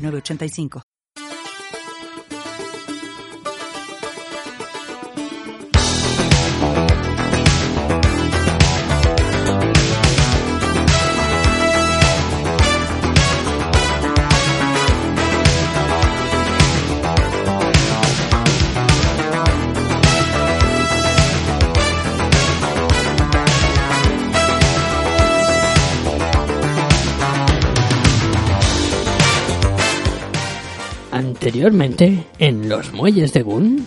906985. Anteriormente, en los muelles de Gun.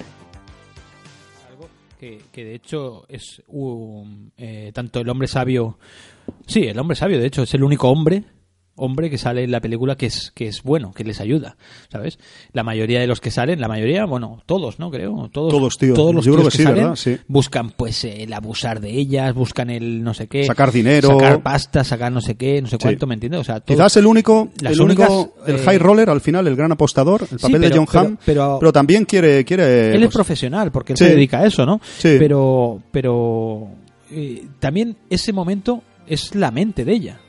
Algo que, de hecho es un, eh, tanto el hombre sabio. Sí, el hombre sabio, de hecho, es el único hombre hombre que sale en la película que es que es bueno, que les ayuda, ¿sabes? La mayoría de los que salen, la mayoría, bueno, todos, ¿no? Creo, todos Todos, tío. todos los Yo creo que sí, salen ¿verdad? Sí. buscan pues el abusar de ellas, buscan el no sé qué, Sacar dinero. sacar pasta, sacar no sé qué, no sé Sí. cuánto, ¿me entiendes? O sea, todo- Quizás el único, el único, el eh, high roller al final, el gran apostador, el papel de pero- John Hamm, pero- pero- también quiere, quiere. él es pues, profesional porque él se dedica a eso, ¿no? Sí. Pero, pero eh, también ese momento es la mente de ella.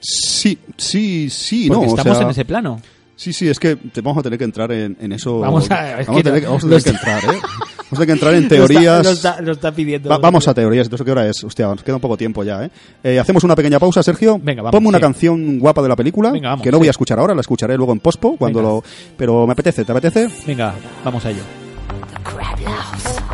Sí, sí, sí, Porque no. o estamos sea, en ese plano. Sí, sí, es que te vamos a tener que entrar en, en eso. Vamos a- es vamos que a tener, no- vamos a tener que entrar, ¿eh? Vamos a tener que entrar en Lo teorías. está, lo está- lo está pidiendo. Va- vamos a teorías. Entonces, ¿qué hora es? Hostia, nos queda un poco tiempo ya, ¿eh? Eh, hacemos una pequeña pausa, Sergio. Venga, vamos, Ponme una sí. canción guapa de la película, Venga, vamos, que no sí. voy a escuchar ahora, la escucharé luego en pospo, cuando Venga. lo... Pero me apetece, ¿te apetece? Venga, vamos a ello. Here's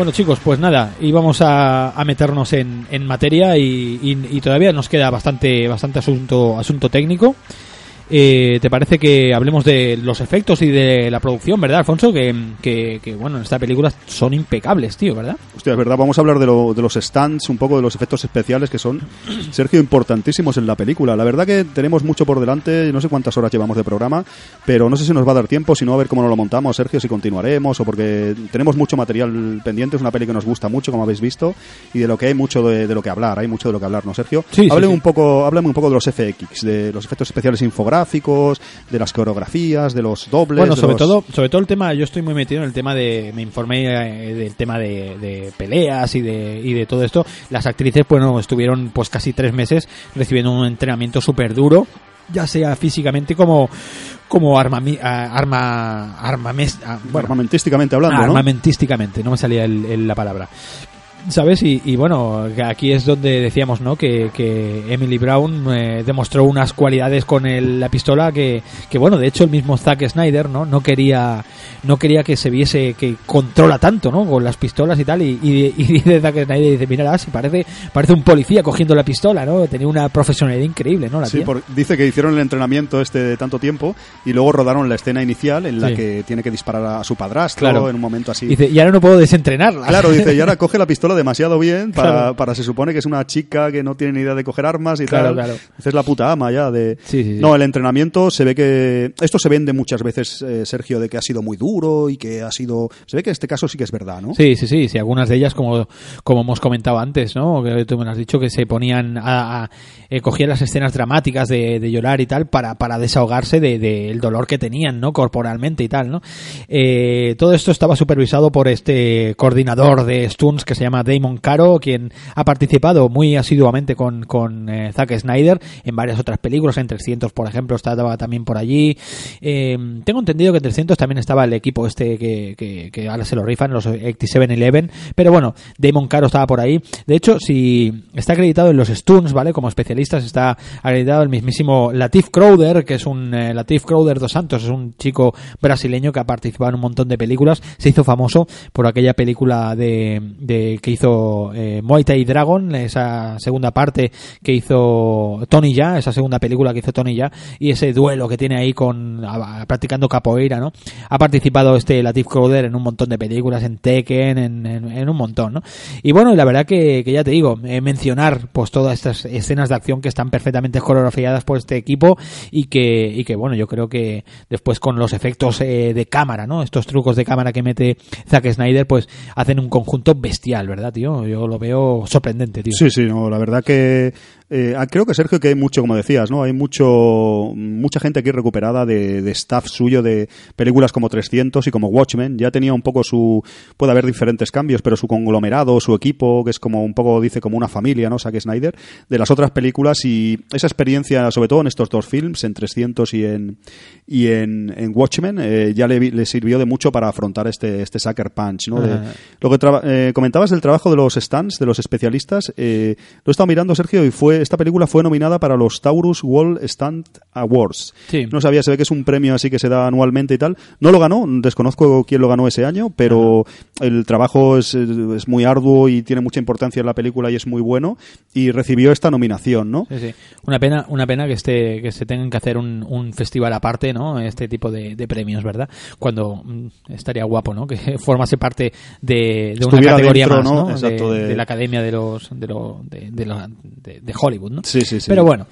Bueno chicos, pues nada, íbamos a, a meternos en, en materia y, y- y todavía nos queda bastante, bastante asunto, asunto técnico. Eh, ¿Te parece que hablemos de los efectos y de la producción, verdad, Alfonso? Que, que, que, bueno, en esta película son impecables, tío, ¿verdad? Hostia, es verdad, vamos a hablar de, lo- de los stands, un poco de los efectos especiales que son, Sergio, importantísimos en la película. La verdad que tenemos mucho por delante, no sé cuántas horas llevamos de programa, pero no sé si nos va a dar tiempo, si no, a ver cómo nos lo montamos, Sergio, si continuaremos o porque tenemos mucho material pendiente, es una peli que nos gusta mucho, como habéis visto, y de lo que hay mucho de, de lo que hablar, hay mucho de lo que hablar, ¿no, Sergio? Sí, sí, háblame sí. un poco, háblame un poco de los FX, de los efectos especiales infográficos, de las coreografías, de los dobles. Bueno, sobre los- todo, sobre todo el tema, yo estoy muy metido en el tema de, me informé eh, del tema de, de peleas y de, y de todo esto. Las actrices, bueno, estuvieron pues casi tres meses recibiendo un entrenamiento súper duro, ya sea físicamente como, como arma, arma, armames- bueno, armamentísticamente hablando, ¿no? armamentísticamente, no me salía el- el- la palabra. ¿Sabes? Y, y bueno, aquí es donde decíamos, ¿no? Que, que Emily Brown eh, demostró unas cualidades con el- la pistola que, que, bueno, de hecho el mismo Zack Snyder, ¿no? No quería, no quería que se viese que controla tanto, ¿no? Con las pistolas y tal. Y, y, y dice Zack Snyder, dice, mira, si parece, parece un policía cogiendo la pistola, ¿no? Tenía una profesionalidad increíble, ¿no? La Sí, por- dice que hicieron el entrenamiento este de tanto tiempo y luego rodaron la escena inicial en la Sí. que tiene que disparar a su padrastro Claro. en un momento así. Dice, y ahora no puedo desentrenarla. Claro, dice, y ahora coge la pistola demasiado bien para, Claro. para se supone que es una chica que no tiene ni idea de coger armas y Claro, tal. claro. Es la puta ama ya de... Sí, sí, sí. No, el entrenamiento se ve que... Esto se vende muchas veces, eh, Sergio, de que ha sido muy duro y que ha sido... Se ve que en este caso sí que es verdad, ¿no? Sí, sí, sí, sí, algunas de ellas, como, como hemos comentado antes, ¿no? Que tú me has dicho, que se ponían a, a- eh, cogían las escenas dramáticas de, de llorar y tal para, para desahogarse del de, del dolor que tenían, ¿no? Corporalmente y tal, ¿no? Eh, todo esto estaba supervisado por este coordinador de stunts que se llama Damon Caro, quien ha participado muy asiduamente con, eh, Zack Snyder en varias otras películas, en 300, por ejemplo, estaba también por allí. Eh, tengo entendido que en 300 también estaba el equipo este que, ahora se lo rifan, los 87-11, pero bueno, Damon Caro estaba por ahí. De hecho, si está acreditado en los Stuns, ¿vale? Como especialistas está acreditado el mismísimo Latif Crowder, que es un eh, Latif Crowder dos Santos, es un chico brasileño que ha participado en un montón de películas, se hizo famoso por aquella película de, de que hizo eh, Muay Thai Dragon, esa segunda parte que hizo Tony Ya, esa segunda película que hizo Tony Ya, y ese duelo que tiene ahí con a- practicando capoeira, ¿no? Ha participado este Latif Crowder en un montón de películas, en Tekken, en, un montón, ¿no? Y bueno, la verdad que, que ya te digo, eh, mencionar pues todas estas escenas de acción que están perfectamente coreografiadas por este equipo y que, y que bueno, yo creo que después con los efectos eh, de cámara, ¿no? Estos trucos de cámara que mete Zack Snyder, pues hacen un conjunto bestial, ¿verdad, tío? Yo lo veo sorprendente, tío. Sí, sí, no, la verdad que eh, ah, creo que Sergio que hay mucho, como decías, ¿no? Hay mucho mucha gente aquí recuperada de, de staff suyo de películas como 300 y como Watchmen. Ya tenía un poco su puede haber diferentes cambios, pero su conglomerado, su equipo, que es como un poco dice como una familia, ¿no? Zack Snyder de las otras películas y esa experiencia, sobre todo en estos dos films, en 300 y en y en, en Watchmen, eh, ya le, le sirvió de mucho para afrontar este este Sucker Punch, ¿no? De- Ajá. lo que eh, comentabas del trabajo de los stands, de los especialistas, eh, lo he estado mirando, Sergio, y fue esta película fue nominada para los Taurus World Stand Awards. Sí. No sabía, se ve que es un premio así que se da anualmente y tal. No lo ganó, desconozco quién lo ganó ese año, pero el trabajo es, es muy arduo y tiene mucha importancia en la película y es muy bueno y recibió esta nominación, ¿no? Sí, sí. Una pena, una pena que esté, que se tengan que hacer un, un festival aparte, ¿no? Este tipo de, de premios, ¿verdad? Cuando mm, estaría guapo, ¿no? Que formase parte de, de una categoría dentro, más, ¿no? ¿no? Exacto, de, de- de la academia de los, de, lo- de, de la- de- de Hollywood, ¿no? Sí, sí, sí. Pero bueno,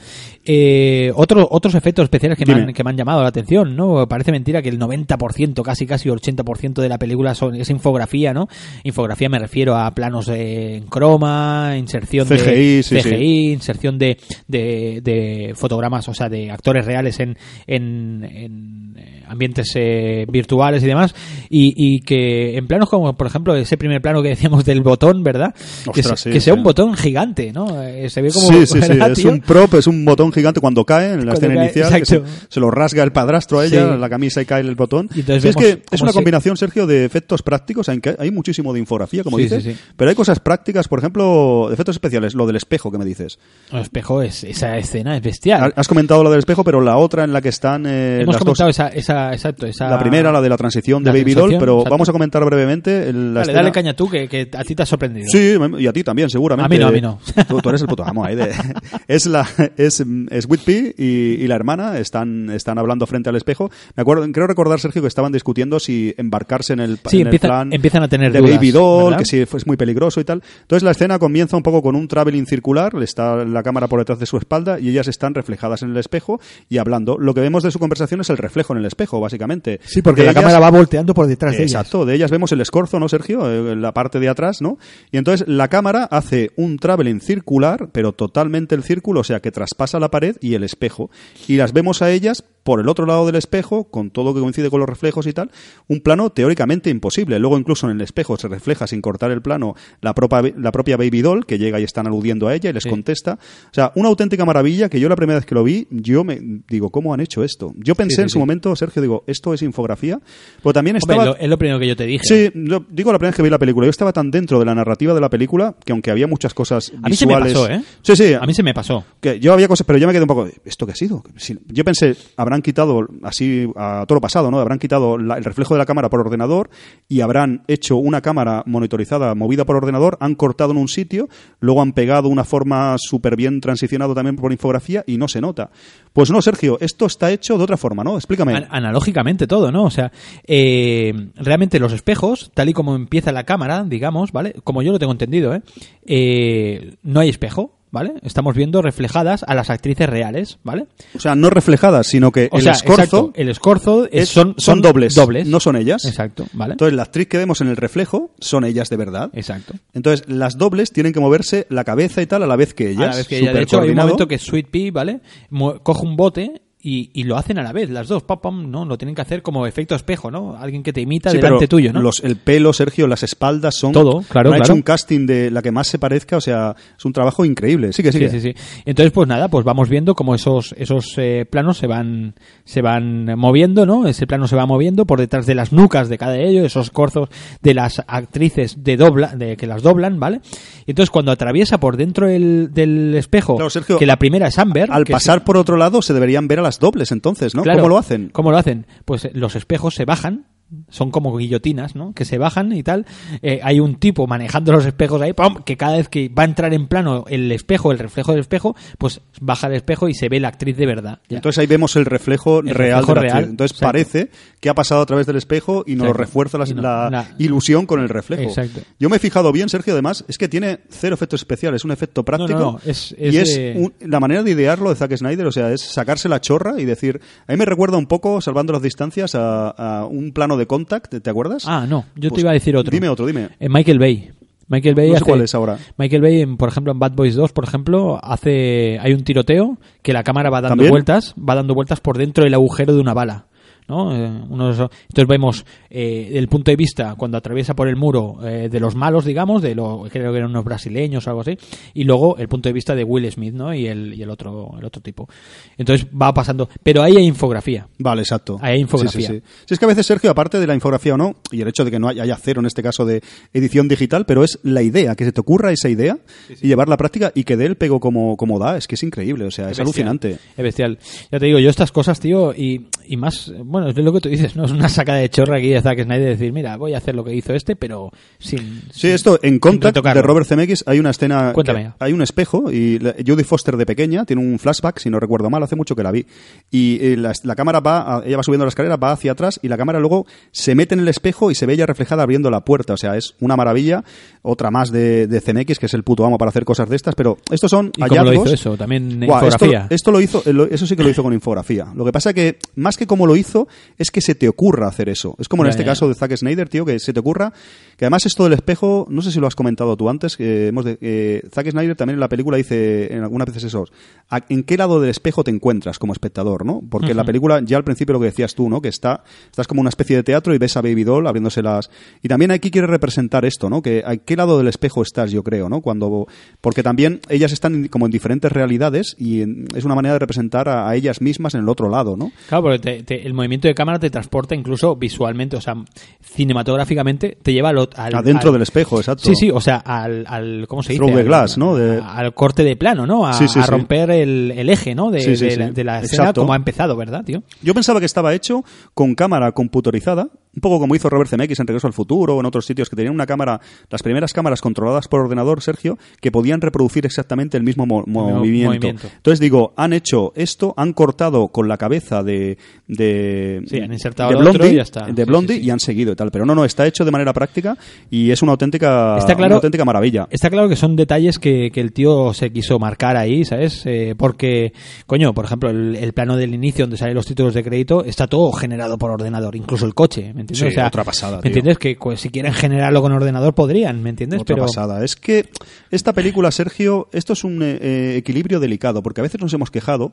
eh, otro- otros efectos especiales que me, han, que me han llamado la atención, ¿no? Parece mentira que el 90%, casi casi 80% de la película son, es infografía, ¿no? Infografía me refiero a planos eh, en croma, inserción CGI, de sí, sí. Inserción de, de, de fotogramas, o sea, de actores reales en, en, en, ambientes eh, virtuales y demás, y, y que en planos como, por ejemplo, ese primer plano que decíamos del botón, ¿verdad? que Ostras, se- sí, que sea sí. un botón gigante, ¿no? Eh, se ve como... sí, sí, sí, ¿verdad, es un prop, es un botón gigante cuando cae en la Cuando escena cae, inicial, que se, se lo rasga el padrastro a ella, la camisa y cae el botón. Y entonces es que es una se- combinación, Sergio, de efectos prácticos, que hay muchísimo de infografía, como dices, pero hay cosas prácticas, por ejemplo, efectos especiales, lo del espejo que me dices. El espejo es, esa escena es bestial. Has comentado lo del espejo, pero la otra en la que están eh, Hemos las comentado dos... esa, esa, exacto, esa... La primera, la de la transición de La Baby transición, Doll, pero exacto. vamos a comentar brevemente el- la Dale, escena- dale caña tú, que, que a ti te ha sorprendido. Sí, y a ti también, seguramente. A mí no, a mí no. Tú, tú eres el puto amo ahí de- Es la es, es Whitby y, y la hermana están, están hablando frente al espejo. Me acuerdo, creo recordar, Sergio, que estaban discutiendo si embarcarse en el, Sí, en el empiezan- plan empiezan a tener de dudas, Baby Doll, ¿verdad? que si es muy peligroso y tal. Entonces la escena comienza un poco con un traveling circular, está la cámara por detrás de su espalda y ellas están reflejadas en el espejo y hablando. Lo que vemos de su conversación es el reflejo en el espejo, básicamente. Sí, porque De la ellas- cámara va volteando por detrás de ellas. Exacto, de ellas vemos el escorzo, ¿no, Sergio? Eh, la parte de atrás, ¿no? Y entonces la cámara hace un traveling circular, pero totalmente el círculo, o sea, que traspasa la pared y el espejo. Y las vemos a ellas por el otro lado del espejo, con todo que coincide con los reflejos y tal, un plano teóricamente imposible. Luego incluso en el espejo se refleja sin cortar el plano la, propia la propia Baby Doll, que llega y están aludiendo a ella y les Sí. contesta. O sea, una auténtica maravilla que yo la primera vez que lo vi, yo me digo, ¿cómo han hecho esto? Yo pensé sí, en su momento, Sergio, digo, ¿esto es infografía? Pero también Hombre, estaba... lo- es lo primero que yo te dije. Sí, lo- digo la primera vez que vi la película. Yo estaba tan dentro de la narrativa de la película que aunque había muchas cosas A mí se me pasó, ¿eh? Sí, sí. A mí se me pasó. que yo había cosas, pero yo me quedé un poco... ¿Esto qué ha sido? Yo pensé, habrán habrán quitado, así a toro pasado, ¿no? Habrán quitado la- el reflejo de la cámara por ordenador y habrán hecho una cámara monitorizada movida por ordenador, han cortado en un sitio, luego han pegado una forma súper bien transicionado también por infografía y no se nota. Pues no, Sergio, esto está hecho de otra forma, ¿no? Explícame. An- analógicamente todo, ¿no? O sea, eh, realmente los espejos, tal y como empieza la cámara, digamos, ¿vale? Como yo lo tengo entendido, ¿eh? Eh, no hay espejo, ¿vale? Estamos viendo reflejadas a las actrices reales, ¿vale? O sea, no reflejadas, sino que O el sea, escorzo exacto, el escorzo es- es- son, son dobles, dobles. no son ellas. Exacto, ¿vale? Entonces, la actriz que vemos en el reflejo son ellas de verdad. Exacto. Entonces, las dobles tienen que moverse la cabeza y tal a la vez que ellas. a la vez que ella, de hay un momento que Sweet Pea, ¿vale? Mu- Coge un bote y, y lo hacen a la vez, las dos, pam, pam, ¿no? Lo tienen que hacer como efecto espejo, ¿no? Alguien que te imita Sí, delante pero tuyo, ¿no? los- el pelo, Sergio, las espaldas son... Todo, claro, Han hecho claro. un casting de la que más se parezca, o sea, es un trabajo increíble. Sí que sí. Sí, sí. Entonces, pues nada, pues vamos viendo cómo esos, esos eh, planos se van, se van moviendo, ¿no? Ese plano se va moviendo por detrás de las nucas de cada de ellos, esos corzos de las actrices de dobla, de que las doblan, ¿vale? Y entonces cuando atraviesa por dentro del, del espejo, Claro, Sergio, que la primera es Amber, Al pasar es- por otro lado se deberían ver a las dobles entonces, ¿no? Claro. ¿Cómo lo hacen? ¿Cómo lo hacen? Pues eh, los espejos se bajan, son como guillotinas, ¿no? Que se bajan y tal. Eh, hay un tipo manejando los espejos ahí, ¡pum! que cada vez que va a entrar en plano el espejo, el reflejo del espejo, pues baja el espejo y se ve la actriz de verdad. Ya. Entonces ahí vemos el reflejo El real reflejo de la real, actriz. Entonces exacto. parece que ha pasado a través del espejo y nos Exacto. refuerza la, Y no, la la- ilusión con el reflejo. Exacto. Yo me he fijado bien, Sergio, además, es que tiene cero efectos especiales, un efecto práctico. no, es- es y es un- la manera de idearlo de Zack Snyder, o sea, es sacarse la chorra y decir. A mí me recuerda un poco, salvando las distancias, a, a un plano de Contact, ¿te acuerdas? Ah, no, yo te Pues iba a decir otro. Dime otro, dime. Eh, Michael Bay. Michael Bay No sé hace- cuál es ahora. Michael Bay, por ejemplo, en Bad Boys 2, por ejemplo, hace hay un tiroteo que la cámara va dando ¿También? vueltas, va dando vueltas por dentro del agujero de una bala. ¿No? Eh, entonces vemos eh, el punto de vista cuando atraviesa por el muro eh, de los malos, digamos, de lo creo que eran unos brasileños o algo así, y luego el punto de vista de Will Smith, ¿no? Y el, y el otro el otro tipo. Entonces va pasando, pero ahí hay infografía. Vale, exacto. Ahí hay infografía. Sí, sí, sí. Sí, es que a veces, Sergio, aparte de la infografía o no, y el hecho de que no haya, haya cero en este caso de edición digital, pero es la idea, que se te ocurra esa idea y llevarla a práctica y que dé el pego como, como da, es que es increíble, o sea, es, bestial. alucinante. Es bestial. Ya te digo, yo estas cosas, tío, y, y más, bueno, es lo que tú dices, ¿no? Es una sacada de chorra aquí de Zack Snyder de decir, mira, voy a hacer lo que hizo este, pero sin... Sí, esto en Contact de Robert Zemeckis hay una escena, Cuéntame. hay un espejo y la- Jodie Foster de pequeña tiene un flashback, si no recuerdo mal, hace mucho que la vi. Y eh, la, la cámara va, ella va subiendo la escalera, va hacia atrás y la cámara luego se mete en el espejo y se ve ella reflejada abriendo la puerta. O sea, es una maravilla. Otra más de, de Zemeckis, que es el puto amo para hacer cosas de estas, pero estos son ¿Y cómo lo hallazgos. hizo eso? También Buah, esto, infografía. esto lo hizo, eh, eso sí que lo hizo con infografía. Lo que pasa que, más que cómo lo hizo, es que se te ocurra hacer eso. Es como en este caso de Zack Snyder, tío, que se te ocurra, que además esto del espejo, no sé si lo has comentado tú antes, que hemos de, eh, Zack Snyder también en la película dice, en algunas veces eso, ¿a- ¿en qué lado del espejo te encuentras como espectador, no? Porque en la película, ya al principio lo que decías tú, ¿no? Que está, estás como una especie de teatro y ves a Baby Doll abriéndose las... Y también aquí quiere representar esto, ¿no? Que a qué lado del espejo estás, yo creo, ¿no? Cuando... Porque también ellas están como en diferentes realidades y en- es una manera de representar a, a ellas mismas en el otro lado, ¿no? Claro, porque te- te- el movimiento de cámara te transporta incluso visualmente, o sea, cinematográficamente, te lleva al, al- Adentro al- del espejo, exacto. Sí, sí, o sea, al, al ¿cómo se dice? Through the Al- glass, ¿no? De- Al corte de plano, ¿no? A, Sí, sí, a sí. romper el, el eje, ¿no? De, la, de la escena Exacto. como ha empezado, ¿verdad, tío? Yo pensaba que estaba hecho con cámara computerizada, un poco como hizo Robert Zemeckis en Regreso al Futuro o en otros sitios que tenían una cámara, las primeras cámaras controladas por ordenador, Sergio, que podían reproducir exactamente el mismo mo- mismo movimiento. movimiento. Entonces digo, han hecho esto, han cortado con la cabeza de de, Sí, han insertado de Blondie, y ya está. de Sí, Blondie sí, sí. y han seguido y tal, pero no, no, está hecho de manera práctica y es una auténtica, Está claro- una auténtica maravilla. Está claro que son detalles que, que el tío se quiso marcar ahí, ¿sabes? Eh, porque, coño, por ejemplo, el, el plano del inicio donde salen los títulos de crédito está todo generado por ordenador, incluso el coche, ¿me entiendes? Sí, o sea, otra pasada, ¿Me tío. entiendes? Que pues, si quieren generarlo con ordenador podrían, ¿me entiendes? Otra Pero pasada. Es que esta película, Sergio, esto es un eh, eh, equilibrio delicado, porque a veces nos hemos quejado,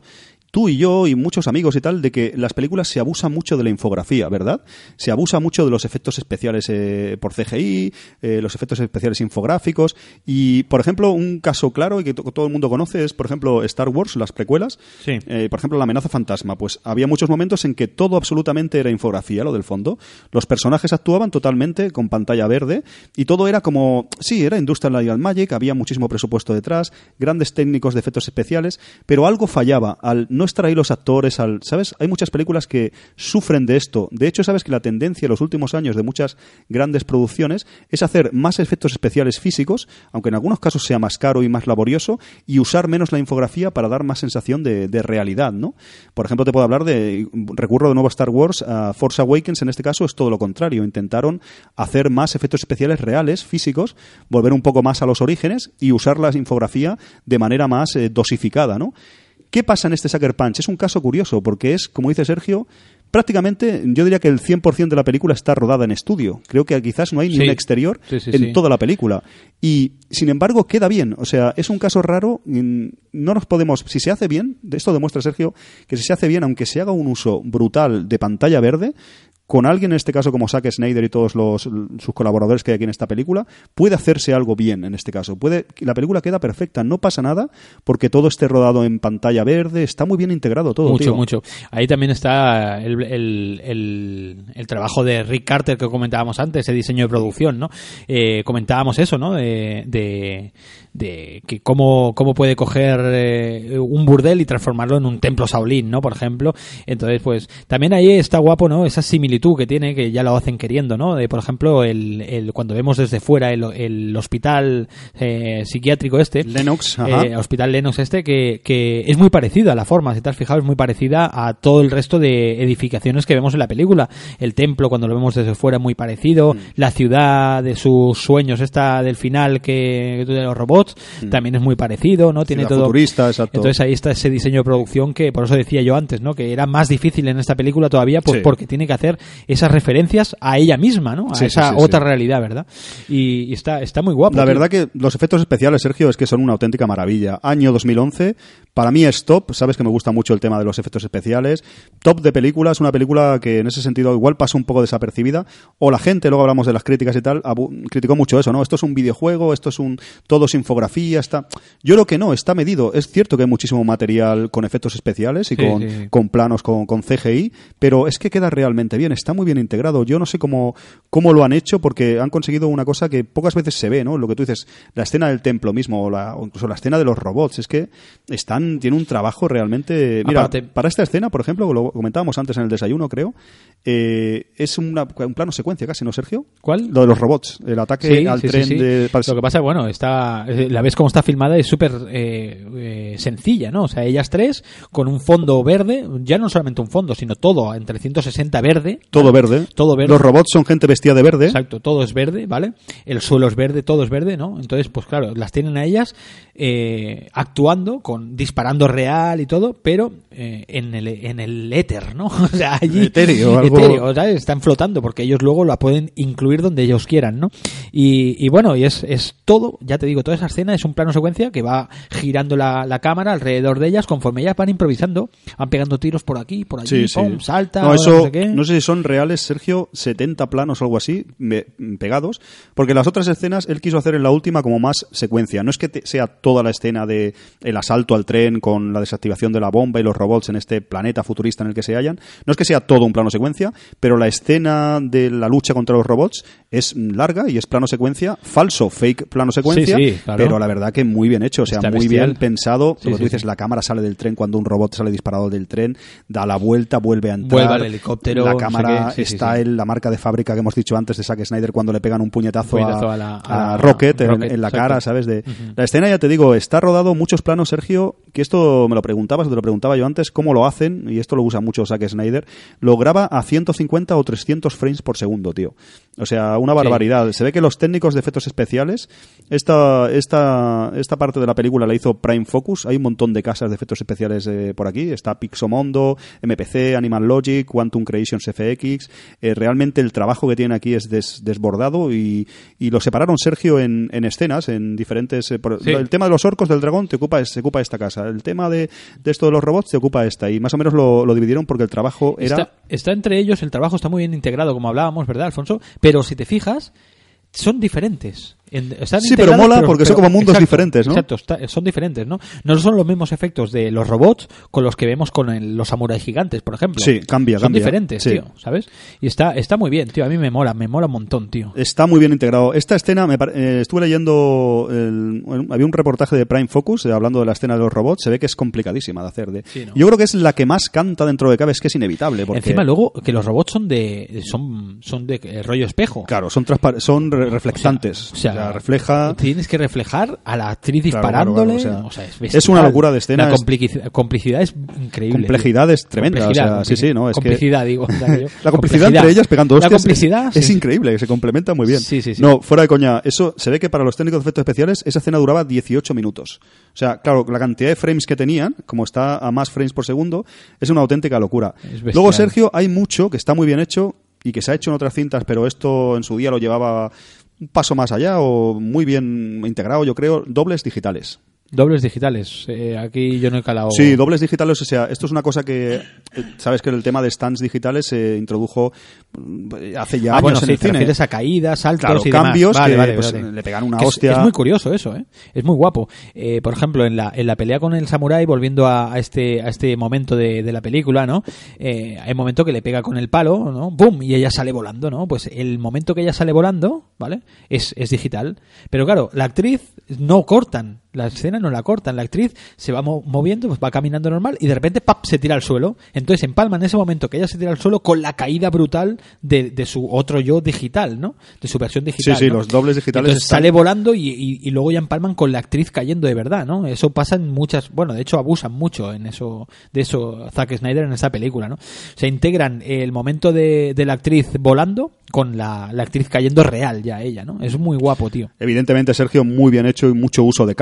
tú y yo y muchos amigos y tal, de que las películas se abusa mucho de la infografía, ¿verdad? Se abusa mucho de los efectos especiales eh, por CGI, eh, los efectos especiales infográficos, y, por ejemplo, un caso claro y que to- todo el mundo conoce es, por ejemplo, Star Wars, las precuelas. Sí. Eh, por ejemplo, la amenaza fantasma, pues había muchos momentos en que todo absolutamente era infografía, lo del fondo. Los personajes actuaban totalmente con pantalla verde y todo era como, sí, era Industrial Magic, había muchísimo presupuesto detrás, grandes técnicos de efectos especiales, pero algo fallaba al no estar ahí los actores, al, ¿sabes? Hay muchas películas que sufren de esto. De hecho, sabes que la tendencia en los últimos años de muchas grandes producciones es hacer más efectos especiales físicos, aunque en algunos casos sea más caro y más laborioso, y usar menos la infografía para dar más sensación de, de realidad, ¿no? Por ejemplo, te puedo hablar de, recurro de nuevo a Star Wars, a Force Awakens en este caso es todo lo contrario. Intentaron hacer más efectos especiales reales, físicos, volver un poco más a los orígenes y usar la infografía de manera más eh, dosificada, ¿no? ¿Qué pasa en este Sucker Punch? Es un caso curioso porque es, como dice Sergio, prácticamente yo diría que el 100% de la película está rodada en estudio. Creo que quizás no hay ni un exterior Sí, sí, en toda la película. Y sin embargo queda bien. O sea, es un caso raro. mm, No nos podemos. Si se hace bien, esto demuestra Sergio que si se hace bien, aunque se haga un uso brutal de pantalla verde, con alguien, en este caso como Zack Snyder y todos los, sus colaboradores que hay aquí en esta película, puede hacerse algo bien en este caso. Puede, la película queda perfecta, no pasa nada porque todo esté rodado en pantalla verde, está muy bien integrado todo. mucho, tío. mucho. Ahí también está el, el, el- el trabajo de Rick Carter que comentábamos antes, ese diseño de producción, ¿no? Eh, comentábamos eso, ¿no? De, de, de que cómo, cómo puede coger eh, un burdel y transformarlo en un templo Shaolin, ¿no? Por ejemplo. Entonces, pues, también ahí está guapo, ¿no? Esa similitud que tiene, que ya lo hacen queriendo, ¿no? De, por ejemplo, el, el, cuando vemos desde fuera el, el hospital eh, psiquiátrico este, Lennox, ajá. eh, Hospital Lennox este, que, que es muy parecida a la forma, si te has fijado, es muy parecida a todo el resto de edificaciones que vemos en la película. El templo, cuando lo vemos desde fuera, muy parecido. Mm. La ciudad de sus sueños, esta del final que, de los robots, también es muy parecido, ¿no? Tiene Mm. Ciudad todo. futurista, exacto. Entonces ahí está ese diseño de producción que, por eso decía yo antes, ¿no? Que era más difícil en esta película todavía, pues Sí. porque tiene que hacer esas referencias a ella misma, ¿no? A Sí, esa sí, otra realidad, ¿verdad? Y, y está, está muy guapo. La tío. verdad que los efectos especiales, Sergio, es que son una auténtica maravilla. Año 2011, para mí es top. Sabes que me gusta mucho el tema de los efectos especiales. Top de películas, una película que en ese sentido igual pasa un poco desapercibida. O la gente, luego hablamos de las críticas y tal, criticó mucho eso, ¿no? Esto es un videojuego, esto es un. todo es infografía, está. Yo creo que no, está medido. Es cierto que hay muchísimo material con efectos especiales y con, con planos con, con CGI, pero es que queda realmente bien, está muy bien integrado. Yo no sé cómo, cómo lo han hecho, porque han conseguido una cosa que pocas veces se ve, ¿no? Lo que tú dices, la escena del templo mismo, o, la, o incluso la escena de los robots, es que están, tiene un trabajo realmente. Mira, Aparte- para esta escena, por ejemplo, lo comentábamos antes en el desayuno, creo, eh, es una- un plano secuencia casi, ¿no, Sergio? ¿Cuál? Lo de los robots, el ataque Sí, al sí, tren sí. de. Lo que pasa, bueno, está, eh, la ves como está filmada es súper eh, eh, sencilla, ¿no? O sea, ellas tres con un fondo verde, ya no solamente un fondo, sino todo en 360 verde. Todo ¿vale? verde. Todo verde. Los robots son gente vestida de verde. Exacto, todo es verde, ¿vale? El suelo es verde, todo es verde, ¿no? Entonces, pues claro, las tienen a ellas eh, actuando, con disparando real y todo, pero eh, en, el, en el éter, ¿no? O sea, allí. Están flotando porque ellos luego la pueden incluir donde ellos quieran, ¿no? Y, y bueno, y es, es todo, ya te digo, toda esa escena es un plano secuencia que va girando la, la cámara alrededor de ellas conforme ellas van improvisando, van pegando tiros por aquí, por allí, Sí, sí. pum, salta, No, ahora eso, no sé qué. no sé si son reales, Sergio, 70 planos o algo así, me- pegados, porque las otras escenas él quiso hacer en la última como más secuencia. No es que te- sea toda la escena de el asalto al tren con la desactivación de la bomba y los robots en este planeta futurista en el que se hallan. No es que sea todo un plano secuencia, pero la escena de la lucha contra los robots es larga y es plano secuencia, falso, fake plano secuencia, Sí, sí, claro. pero la verdad que muy bien hecho, o sea, Está muy bestial. bien pensado. Sí, lo que sí, tú dices, la cámara sale del tren cuando un robot sale disparado del tren, da la vuelta, vuelve a entrar. Vuelve al helicóptero, La sé cámara está en la marca de fábrica que hemos dicho antes de Zack Snyder cuando le pegan un puñetazo, Puñetazo a, a la- a a Rocket, en, Rocket, en la cara, ¿sabes? De, La escena, ya te digo, está rodado muchos planos, Sergio, que esto me lo preguntabas, te lo preguntaba yo antes, cómo lo hacen, y esto lo usa mucho Zack Snyder, lo graba a 150 o 300 frames por segundo, tío. O sea, una barbaridad. Se ve que los técnicos de efectos especiales, esta, esta, esta parte de la película la hizo Prime Focus, hay un montón de casas de efectos especiales eh, por aquí, está Pixomondo, MPC, Animal Logic, Quantum Creations FX, eh, realmente el trabajo que tienen aquí es des- desbordado y, y lo separaron Sergio en, en escenas, en diferentes... eh, por- Sí. El tema de los orcos del dragón te ocupa, se ocupa esta casa, el tema de, de esto de los robots te ocupa esta y más o menos lo, lo dividieron porque el trabajo era... Está, está entre ellos, el trabajo está muy bien integrado, como hablábamos, ¿verdad, Alfonso? Pero si te fijas, son diferentes. En- están Sí, pero mola porque son como mundos diferentes, ¿no? Exacto, está- son diferentes, ¿no? No son los mismos efectos de los robots con los que vemos con el- los samuráis gigantes, por ejemplo. Sí, cambia, Son cambia. diferentes, Sí. tío, ¿sabes? Y está, está muy bien, tío. A mí me mola, me mola un montón, tío. Está muy bien integrado. Esta escena, me eh, estuve leyendo, el- había un reportaje de Prime Focus eh, hablando de la escena de los robots, se ve que es complicadísima de hacer. De, Sí, ¿no? Yo creo que es la que más canta dentro de cabe, es que es inevitable. Porque, Encima luego que los robots son de son son de eh, rollo espejo. Claro, son, son re- reflectantes. O sea, refleja... Tienes que reflejar a la actriz Claro, disparándole. claro, claro, o o sea, sea, es, una locura de escena, La complicidad es increíble. tío. Complejidad es tremenda, Complejidad, o sea, sí, sí, ¿no? Es que- complicidad, digo. La complicidad entre ellas pegando La hostias complicidad es, es sí, sí. increíble, que se complementa muy bien. Sí, sí, sí. No, fuera de coña, eso se ve que para los técnicos de efectos especiales esa escena duraba 18 minutos. O sea, claro, la cantidad de frames que tenían, como está a más frames por segundo, es una auténtica locura. Luego, Sergio, hay mucho que está muy bien hecho y que se ha hecho en otras cintas, pero esto en su día lo llevaba un paso más allá o muy bien integrado, yo creo, dobles digitales. Dobles digitales. Eh, aquí yo no he calado. Sí, dobles digitales, o sea, esto es una cosa que, eh, sabes que el tema de stands digitales se introdujo mm, hace ya Ah, años bueno, en sí, el te cine. refieres a caídas, saltos Claro, y demás. cambios Vale, que, vale, pues, vale. le pegan una Que es- hostia. Es, muy curioso eso, ¿eh? Es muy guapo. Eh, por ejemplo, en la, en la pelea con el samurái, volviendo a, a este, a este momento de, de la película, ¿no? Eh, hay un momento que le pega con el palo, ¿no? ¡Bum! Y ella sale volando, ¿no? Pues el momento que ella sale volando, ¿vale? Es, es digital. Pero claro, la actriz no cortan. La escena no la cortan. La actriz se va mo- moviendo, pues va caminando normal y de repente ¡pap! se tira al suelo. Entonces empalma en ese momento que ella se tira al suelo con la caída brutal de, de su otro yo digital, ¿no? De su versión digital. Sí, sí, ¿no? los dobles digitales Entonces están- sale volando y, y- y luego ya empalman con la actriz cayendo de verdad, ¿no? Eso pasa en muchas, bueno, de hecho abusan mucho en eso, de eso Zack Snyder en esa película, ¿no? Se integran el momento de, de la actriz volando con la, la actriz cayendo real ya ella, ¿no? Es muy guapo, tío. Evidentemente, Sergio, muy bien hecho y mucho uso de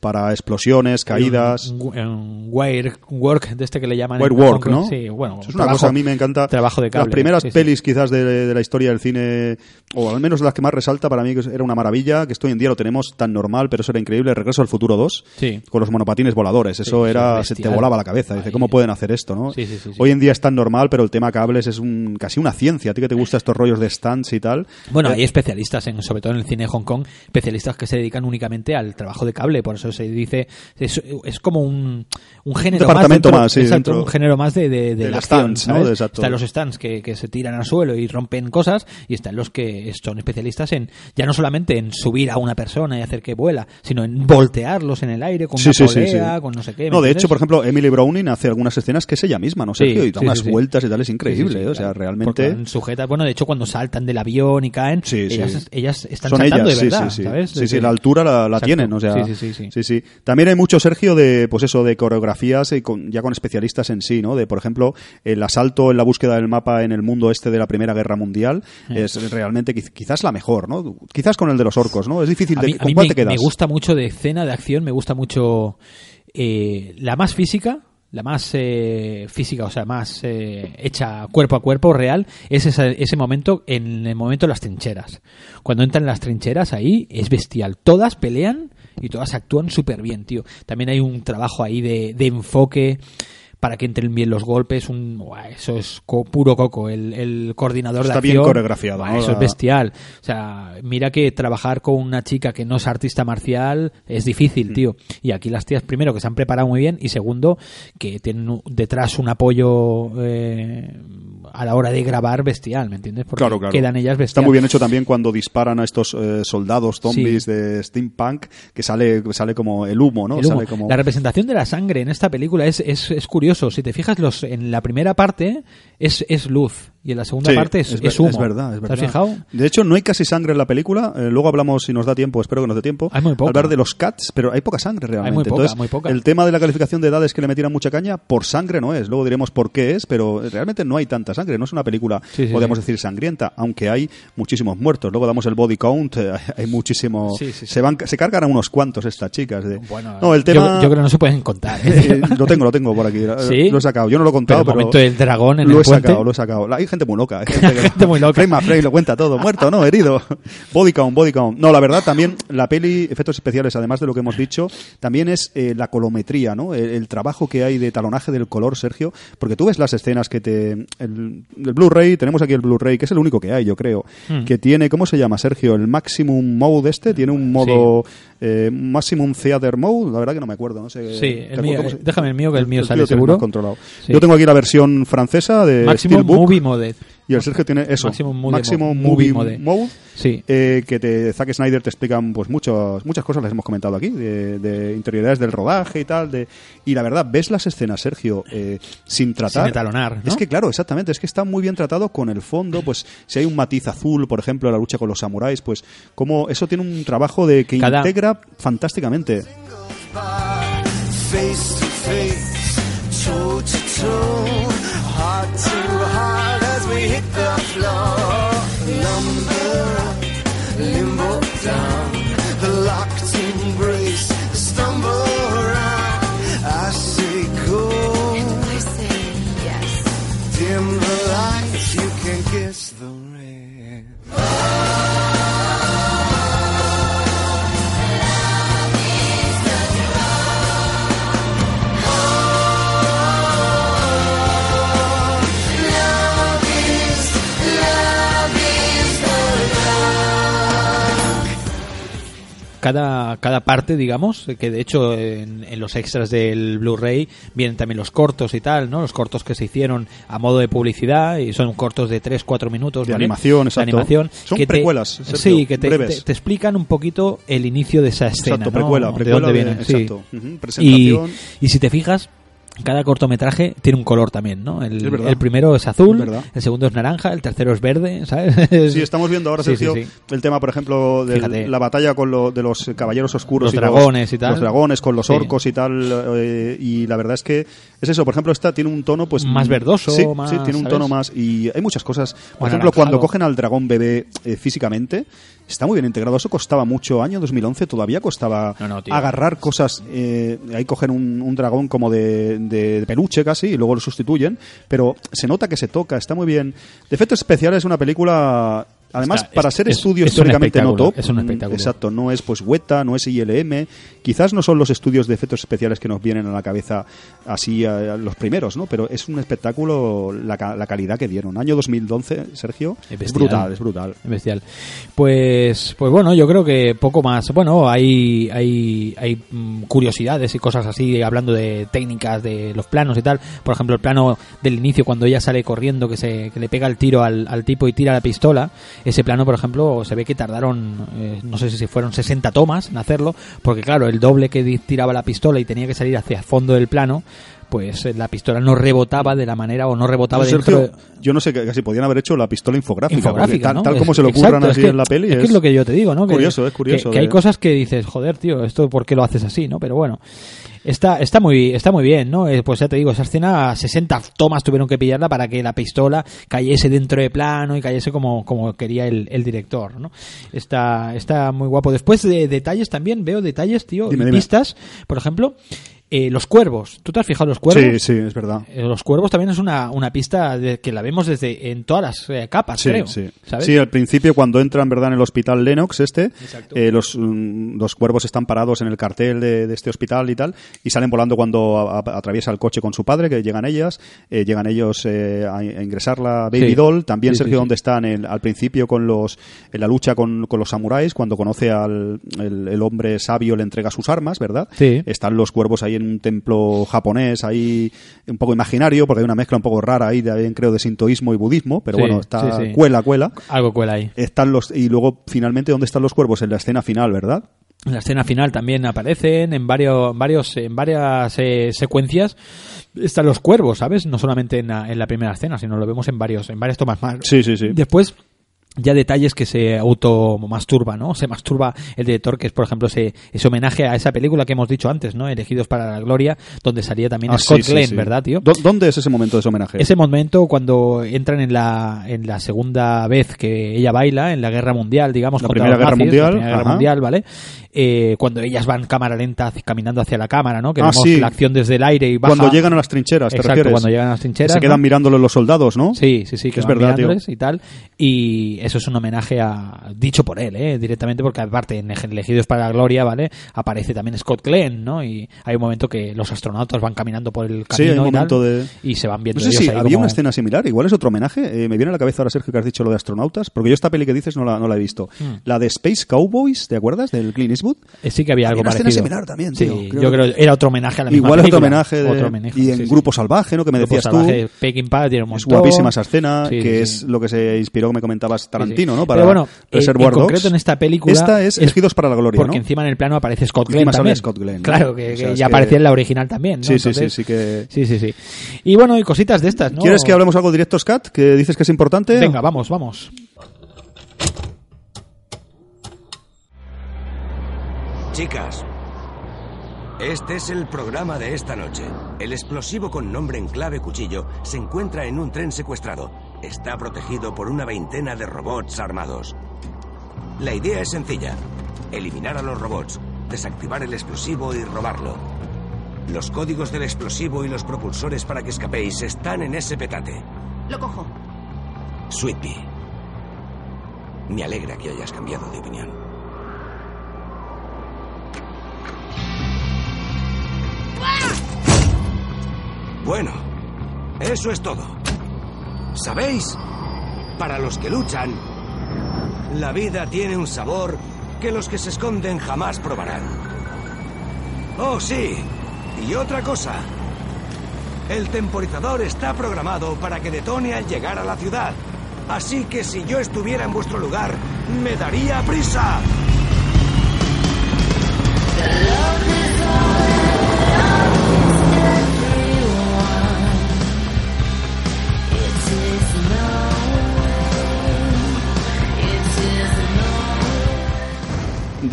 para explosiones, caídas. Un, un wire work de este que le llaman. Wire work. ¿no? Sí, bueno. Eso es una cosa a mí me encanta. Trabajo de cable. Las primeras sí, sí. pelis, quizás, de, de la historia del cine, o al menos las que más resalta para mí, que era una maravilla, que esto hoy en día lo tenemos tan normal, pero eso era increíble. Regreso al futuro 2, Sí. con los monopatines voladores. Eso era, se te volaba la cabeza. Dice, Ahí. ¿cómo pueden hacer esto, no? Hoy en día es tan normal, pero el tema cables es un casi una ciencia. A ti que te gustan estos rollos de stands y tal. Bueno, Eh, hay especialistas, en, sobre todo en el cine de Hong Kong, especialistas que se dedican únicamente al trabajo de cable, por eso se dice, es, es como un, un género departamento más, dentro- más, sí, exacto, dentro un género más de, de, de del la acción, stands. De. Están los stands que, que se tiran al suelo y rompen cosas, y están los que son especialistas en, ya no solamente en subir a una persona y hacer que vuela, sino en voltearlos en el aire con Sí, una sí, polea, con no sé qué. ¿me No, de hecho, por ejemplo, Emily Browning hace algunas escenas que es ella misma, ¿no, Sergio? y da unas vueltas y tal, es increíble. ¿eh? o sea, claro. realmente. Sujetas, bueno, de hecho, cuando saltan del avión y caen, ellas, ellas están Son saltando ellas, de verdad, sí, sí. ¿sabes? Sí, sí, Desde- la altura la, la tienen, o sea. Sí, sí, sí, sí. También hay mucho, Sergio, de, pues eso, de coreografías y con, ya con especialistas en sí, ¿no? De, por ejemplo, el asalto en la búsqueda del mapa en el mundo este de la Primera Guerra Mundial es realmente quiz- quizás la mejor, ¿no? Quizás con el de los orcos, ¿no? Es difícil A de, a ¿con mí cuál me, te quedas? me gusta mucho de escena de acción, me gusta mucho eh, la más física, la más eh, física, o sea, más eh, hecha cuerpo a cuerpo, real, es esa- ese momento, en el momento de las trincheras. Cuando entran en las trincheras ahí, es bestial. Todas pelean y todas actúan súper bien, tío. También hay un trabajo ahí de, de enfoque para que entren bien los golpes, un, buah, eso es co- puro coco, el, el coordinador Está de bien acción. coreografiado, buah, ¿no? Eso es bestial. O sea, mira que trabajar con una chica que no es artista marcial es difícil, Mm. tío. Y aquí las tías, primero, que se han preparado muy bien y segundo, que tienen detrás un apoyo eh, a la hora de grabar bestial, ¿me entiendes? Porque Claro, claro. quedan ellas Está bestial. muy bien hecho también cuando disparan a estos eh, soldados zombies Sí. de steampunk, que sale, sale como el humo, ¿no? El humo. Sale como... La representación de la sangre en esta película es, es, es curioso. Si te fijas, los, en la primera parte es, es luz y en la segunda Sí, parte es, es humo. es verdad, es ¿Te verdad. has fijado? De hecho, no hay casi sangre en la película. Eh, luego hablamos, si nos da tiempo, espero que nos dé tiempo, Hay muy poca. hablar de los cats, pero hay poca sangre realmente. muy poca, Entonces, muy poca. el tema de la calificación de edades que le metieran mucha caña, por sangre no es. Luego diremos por qué es, pero realmente no hay tanta sangre. No es una película, Sí, sí, podemos decir, sangrienta, aunque hay muchísimos muertos. Luego damos el body count, eh, hay muchísimo... Se, van, se cargan a unos cuantos estas chicas. de- Bueno, no, el yo- tema... yo, creo que no se pueden contar. Eh, lo tengo, lo tengo por aquí. Lo he sacado. Yo no lo he Pero contado, el pero. momento del dragón en lo el he puente. sacado, lo he sacado. Hay gente muy loca. Hay gente, que- Gente muy loca. Frame a frame lo cuenta todo. Muerto, ¿no? Herido. Body count, body count. No, la verdad, también la peli, efectos especiales, además de lo que hemos dicho, también es eh, la colometría, ¿no? El, el trabajo que hay de talonaje del color, Sergio. Porque tú ves las escenas que te. El, el Blu-ray, tenemos aquí el Blu-ray, que es el único que hay, yo creo. Hmm. Que tiene, ¿cómo se llama, Sergio? El Maximum Mode este. Tiene un modo. eh, Maximum Theater Mode. La verdad que no me acuerdo. No sé. Sí, ¿te el mío, cómo se- déjame el mío, que el mío sale seguro. más controlado. Sí. Yo tengo aquí la versión francesa de Maximum Steelbook. Movie Mode. Y el Sergio tiene eso, Maximum Movie Maximum Mo- Movie, Movie Mode, Mode. Sí. eh, que te, Zack Snyder te explican pues muchas muchas cosas, las hemos comentado aquí, de, de interioridades del rodaje y tal. De, y la verdad, ves las escenas, Sergio, eh, sin tratar. Sin etalonar, ¿no? Es que claro, exactamente, es que está muy bien tratado con el fondo, pues si hay un matiz azul, por ejemplo, la lucha con los samuráis, pues como eso tiene un trabajo de que Cada- integra fantásticamente. face to face, heart to heart as we hit the floor. Limbo down, cada, cada parte, digamos, que de hecho en, en los extras del Blu-ray vienen también los cortos y tal, ¿no? Los cortos que se hicieron a modo de publicidad y son cortos de 3-4 minutos. De ¿vale? animación, De exacto. animación. Son que te- precuelas, Sergio, sí, que te, te- te explican un poquito el inicio de esa escena, Exacto, ¿no? precuela, de precuela dónde de- viene. sí. exacto. Ujú, Y, presentación. y si te fijas, cada cortometraje tiene un color también, ¿no? El, el primero es azul, el segundo es naranja, el tercero es verde, ¿sabes? Sí, estamos viendo ahora, Sí, Sergio, el tema, por ejemplo, de Fíjate. la batalla con lo- de los caballeros oscuros Los y dragones y tal. Los dragones con los orcos y tal. eh, y la verdad es que es eso. Por ejemplo, esta tiene un tono, pues. Más verdoso, Sí, más, tiene un ¿sabes? tono más. Y hay muchas cosas. Por ejemplo, cuando cogen al dragón bebé eh, físicamente. Está muy bien integrado. Eso costaba mucho. Año 2011 todavía costaba No, no, tío. agarrar cosas. eh, ahí cogen un, un dragón como de, de- de peluche casi y luego lo sustituyen. Pero se nota que se toca. Está muy bien. De efectos especiales es una película. Además, Está- para es- ser es- estudio es un históricamente no top. es un espectáculo. Exacto, no es pues Weta, no es ILM. Quizás no son los estudios de efectos especiales que nos vienen a la cabeza así a, a los primeros, ¿no? Pero es un espectáculo la, la calidad que dieron. Año 2011, Sergio, Es brutal, es brutal. Bestial. Pues, pues bueno, yo creo que poco más. Bueno, hay, hay, hay mm, curiosidades y cosas así, hablando de técnicas de los planos y tal. Por ejemplo, el plano del inicio, cuando ella sale corriendo, que, se, que le pega el tiro al, al tipo y tira la pistola. Ese plano, por ejemplo, se ve que tardaron, eh, no sé si fueron 60 tomas en hacerlo, porque claro, el doble que tiraba la pistola y tenía que salir hacia el fondo del plano, pues eh, la pistola no rebotaba de la manera o no rebotaba dentro Sergio, de- yo no sé, que casi podían haber hecho la pistola infográfica. tal, ¿no? tal Es- como se lo ocurran es así que- en la peli. Es, que es lo que yo te digo, ¿no? Que- Curioso, es curioso. Que, que hay cosas que dices, joder, tío, esto ¿por qué lo haces así, no? Pero bueno, está, está muy, está muy bien, ¿no? Eh, pues ya te digo, esa escena, 60 tomas tuvieron que pillarla para que la pistola cayese dentro de plano y cayese como, como quería el, el director, ¿no? Está, está muy guapo. Después de detalles también, veo detalles, tío, Dime, y dime. pistas, por ejemplo, eh, los cuervos. ¿Tú te has fijado en los cuervos? Sí, sí, es verdad. Eh, Los cuervos también es una, una pista de, que la vemos desde en todas las eh, capas, Sí, creo. sí. ¿sabes? Sí, al principio cuando entran, ¿verdad?, en el hospital Lennox este, eh, los, mm, los cuervos están parados en el cartel de, de este hospital y tal, y salen volando cuando a- a- atraviesa el coche con su padre, que llegan ellas, llegan ellos eh, a, a ingresar la Baby Sí. Doll, también Sergio donde están en- al principio con los en la lucha con, con los samuráis, cuando conoce al el, el hombre sabio le entrega sus armas, ¿verdad? Sí. Están los cuervos ahí en un templo japonés, ahí un poco imaginario, porque hay una mezcla un poco rara ahí, de, creo, de sintoísmo y budismo, pero Sí, bueno, está sí, sí. cuela, cuela. Algo cuela ahí. Están los y luego finalmente dónde están los cuervos en la escena final, ¿verdad? En la escena final también aparecen en varios, varios, en varias eh, secuencias están los cuervos, ¿sabes? No solamente en la, en la primera escena, sino lo vemos en varios, en varias tomas más. Sí, sí, sí. Después ya detalles que se automasturba, ¿no? Se masturba el director, que es, por ejemplo, ese, ese homenaje a esa película que hemos dicho antes, ¿no? Elegidos para la Gloria, donde salía también Ah, Scott sí, Glenn, sí. ¿verdad, tío? ¿Dó- ¿Dónde es ese momento de ese homenaje? Ese momento cuando entran en la, en la segunda vez que ella baila, en la guerra mundial, digamos, La contra Primera los Guerra Mundial, la Primera Guerra ajá. Mundial, ¿vale? Eh, cuando ellas van cámara lenta caminando hacia la cámara, ¿no? Que Ah, vemos sí. la acción desde el aire y baja. Cuando llegan a las trincheras, ¿te Exacto, refieres? cuando llegan a las trincheras, Se quedan ¿no? mirándolo los soldados, ¿no? Sí, sí, sí, que Es van verdad, tío. y tal. Y eso es un homenaje a dicho por él, ¿eh? directamente, porque aparte en Elegidos para la Gloria, ¿vale? Aparece también Scott Glenn, ¿no? Y hay un momento que los astronautas van caminando por el Sí, camino hay un y, tal, momento de- y se van No viendo sé ellos si había como- una escena similar, igual es otro homenaje. Eh, me viene a la cabeza ahora, Sergio, que has dicho lo de astronautas, porque yo esta peli que dices no la, no la he visto. Hmm. La de Space Cowboys, ¿te acuerdas? Del Clint Eastwood. Eh, Sí que había algo parecido. similar también, Sí, tío. Creo yo que- creo que era otro homenaje a la misma Igual es otro homenaje. de- Otro homenaje, y en sí, sí. Grupo Salvaje, ¿no? Que me Grupo decías Salvaje, tú. Peking Pie tiene un Es montón. guapísima esa escena, Sí, que sí, es sí. lo que se inspiró, que me comentabas, Tarantino, Sí, sí. ¿no? Para Pero bueno, eh, Reservoir en concreto Dogs. en esta película Esta es Elegidos para la Gloria, porque ¿no? encima en el plano aparece Scott Glenn también. Scott Glenn, ¿no? Claro, que, O que sea, es ya que- aparecía en la original también. ¿no? Sí, sí, sí, sí que... Sí, sí, sí. Y bueno, y cositas de estas, ¿no? ¿Quieres que hablemos algo de Directos Cat? Que dices que es importante. Venga, vamos, vamos. Chicas, este es el programa de esta noche. El explosivo con nombre en clave cuchillo se encuentra en un tren secuestrado. Está protegido por una veintena de robots armados. La idea es sencilla. Eliminar a los robots, desactivar el explosivo y robarlo. Los códigos del explosivo y los propulsores para que escapéis están en ese petate. Lo cojo. Sweet Pea. Me alegra que hayas cambiado de opinión. Bueno, eso es todo. ¿Sabéis? Para los que luchan, la vida tiene un sabor que los que se esconden jamás probarán. Oh, sí. Y otra cosa. El temporizador está programado para que detone al llegar a la ciudad. Así que si yo estuviera en vuestro lugar, me daría prisa.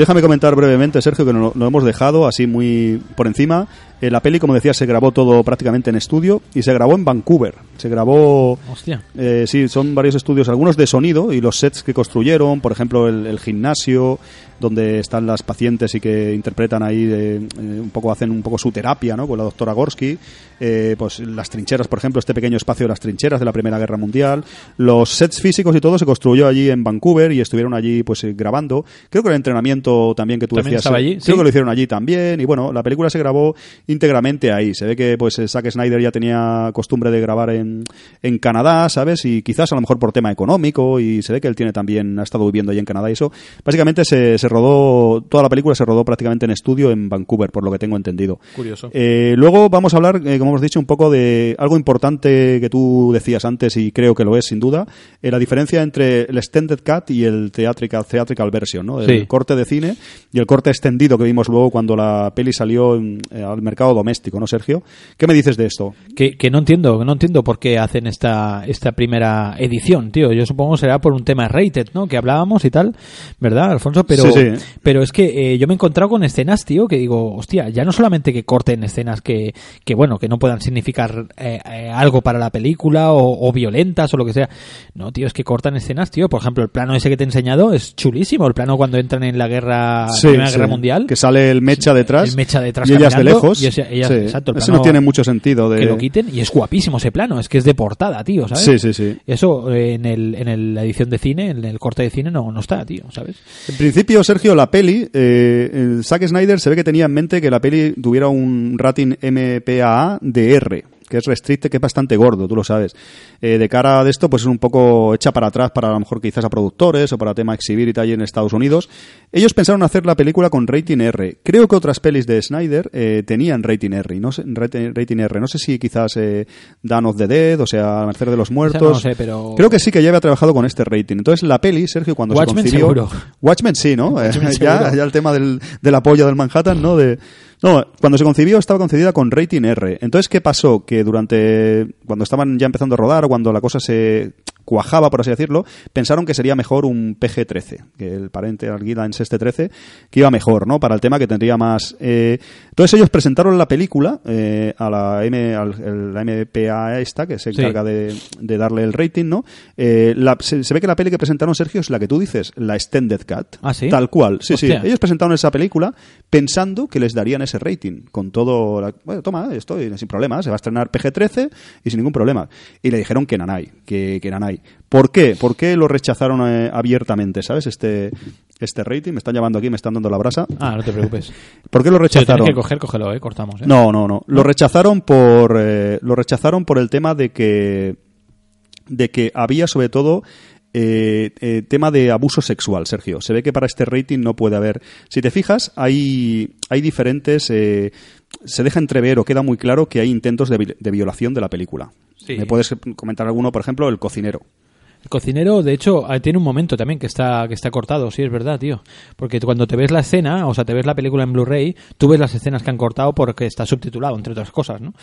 Déjame comentar brevemente, Sergio, que no- lo hemos dejado así muy por encima. Eh, la peli, como decía, se grabó todo prácticamente en estudio y se grabó en Vancouver. Se grabó Hostia. Eh, sí, son varios estudios, algunos de sonido y los sets que construyeron, por ejemplo, el, el gimnasio donde están las pacientes y que interpretan ahí, eh, eh, un poco hacen un poco su terapia, ¿no? Con la doctora Gorsky, pues las trincheras, por ejemplo, este pequeño espacio de las trincheras de la Primera Guerra Mundial, los sets físicos y todo se construyó allí en Vancouver y estuvieron allí, pues grabando. Creo que el entrenamiento también que tú ¿También decías, estaba allí? creo Sí. que lo hicieron allí también y bueno, la película se grabó íntegramente ahí. Se ve que pues eh, Zack Snyder ya tenía costumbre de grabar en, en Canadá, ¿sabes? Y quizás a lo mejor por tema económico y se ve que él tiene también, ha estado viviendo allí en Canadá y eso. Básicamente se, se rodó, toda la película se rodó prácticamente en estudio en Vancouver, por lo que tengo entendido. Curioso. Eh, luego vamos a hablar, eh, como hemos dicho, un poco de algo importante que tú decías antes y creo que lo es sin duda, eh, la diferencia entre el extended cut y el theatrical, theatrical version, ¿no? El Sí. corte de cine y el corte extendido que vimos luego cuando la peli salió en- eh, al mercado doméstico, ¿no, Sergio? ¿Qué me dices de esto? Que, que no entiendo, que no entiendo por qué hacen esta, esta primera edición, tío. Yo supongo será por un tema rated, ¿no? Que hablábamos y tal, ¿verdad, Alfonso? Pero, Sí, sí. pero es que eh, yo me he encontrado con escenas, tío, que digo, hostia, ya no solamente que corten escenas que, que bueno, que no puedan significar eh, eh, algo para la película o, o violentas o lo que sea. No, tío, es que cortan escenas, tío. Por ejemplo, el plano ese que te he enseñado es chulísimo. El plano cuando entran en la guerra, Sí. Guerra Mundial. Que sale el mecha detrás. El mecha detrás Y ellas de lejos. y ese- ellas- Sí. exacto, el Eso no tiene mucho sentido. De... que lo quiten y es guapísimo ese plano, es que es de portada, tío, ¿sabes? Sí, sí, sí. Eso eh, en, el, en el- la edición de cine, en el corte de cine no, no está, tío, ¿sabes? En principio, Sergio, la peli, eh, el Zack Snyder se ve que tenía en mente que la peli tuviera un rating MPAA de R, que es restricte, que es bastante gordo, tú lo sabes. Eh, de cara a esto, pues es un poco hecha para atrás para a lo mejor quizás a productores o para tema exhibir y tal en Estados Unidos. Ellos pensaron hacer la película con rating R. Creo que otras pelis de Snyder eh, tenían rating R, no sé, rating, R. No sé si quizás eh, Dawn of the Dead, o sea, Amanecer de los Muertos. no sé, pero- Creo que sí que ya había trabajado con este rating. Entonces la peli, Sergio, cuando Watchmen se concibió... seguro. Watchmen sí, ¿no? Watchmen Eh, ya, el tema del, de la polla del Manhattan, ¿no? De, no, cuando se concibió estaba concebida con rating R. Entonces, ¿qué pasó? Que durante, cuando estaban ya empezando a rodar, cuando la cosa se cuajaba, por así decirlo, pensaron que sería mejor un PG-13, que el Parental Guidance este 13, que iba mejor, ¿no? Para el tema que tendría más... eh, Entonces ellos presentaron la película eh, a la, M, al- la MPA esta, que se Sí. encarga de, de darle el rating, ¿no? Eh, la- se, se ve que la peli que presentaron, Sergio, es la que tú dices, la Extended Cut. ¿Ah, sí? Tal cual, sí, Hostia. sí. Ellos presentaron esa película pensando que les darían ese rating, con todo... la- bueno, toma, estoy sin problema, se va a estrenar PG-13 y sin ningún problema. Y le dijeron que nanay, que, que nanay. ¿Por qué? ¿Por qué lo rechazaron eh, abiertamente, sabes? Este, este rating, me están llamando aquí, me están dando la brasa. Ah, no te preocupes. ¿Por qué lo Si lo rechazaron? que coger, cógelo, eh, cortamos. Eh. No, no, no. Lo rechazaron por eh, lo rechazaron por el tema de que de que había sobre todo eh, eh, tema de abuso sexual, Sergio. Se ve que para este rating no puede haber. Si te fijas, hay hay diferentes. eh, se deja entrever o queda muy claro que hay intentos de, vi- de violación de la película. Sí. ¿Me puedes comentar alguno, por ejemplo, el cocinero? El cocinero, de hecho, ah, tiene un momento también que está, que está cortado, sí, es verdad, tío. Porque cuando te ves la escena, o sea, te ves la película en Blu-ray, tú ves las escenas que han cortado porque está subtitulado, entre otras cosas, ¿no?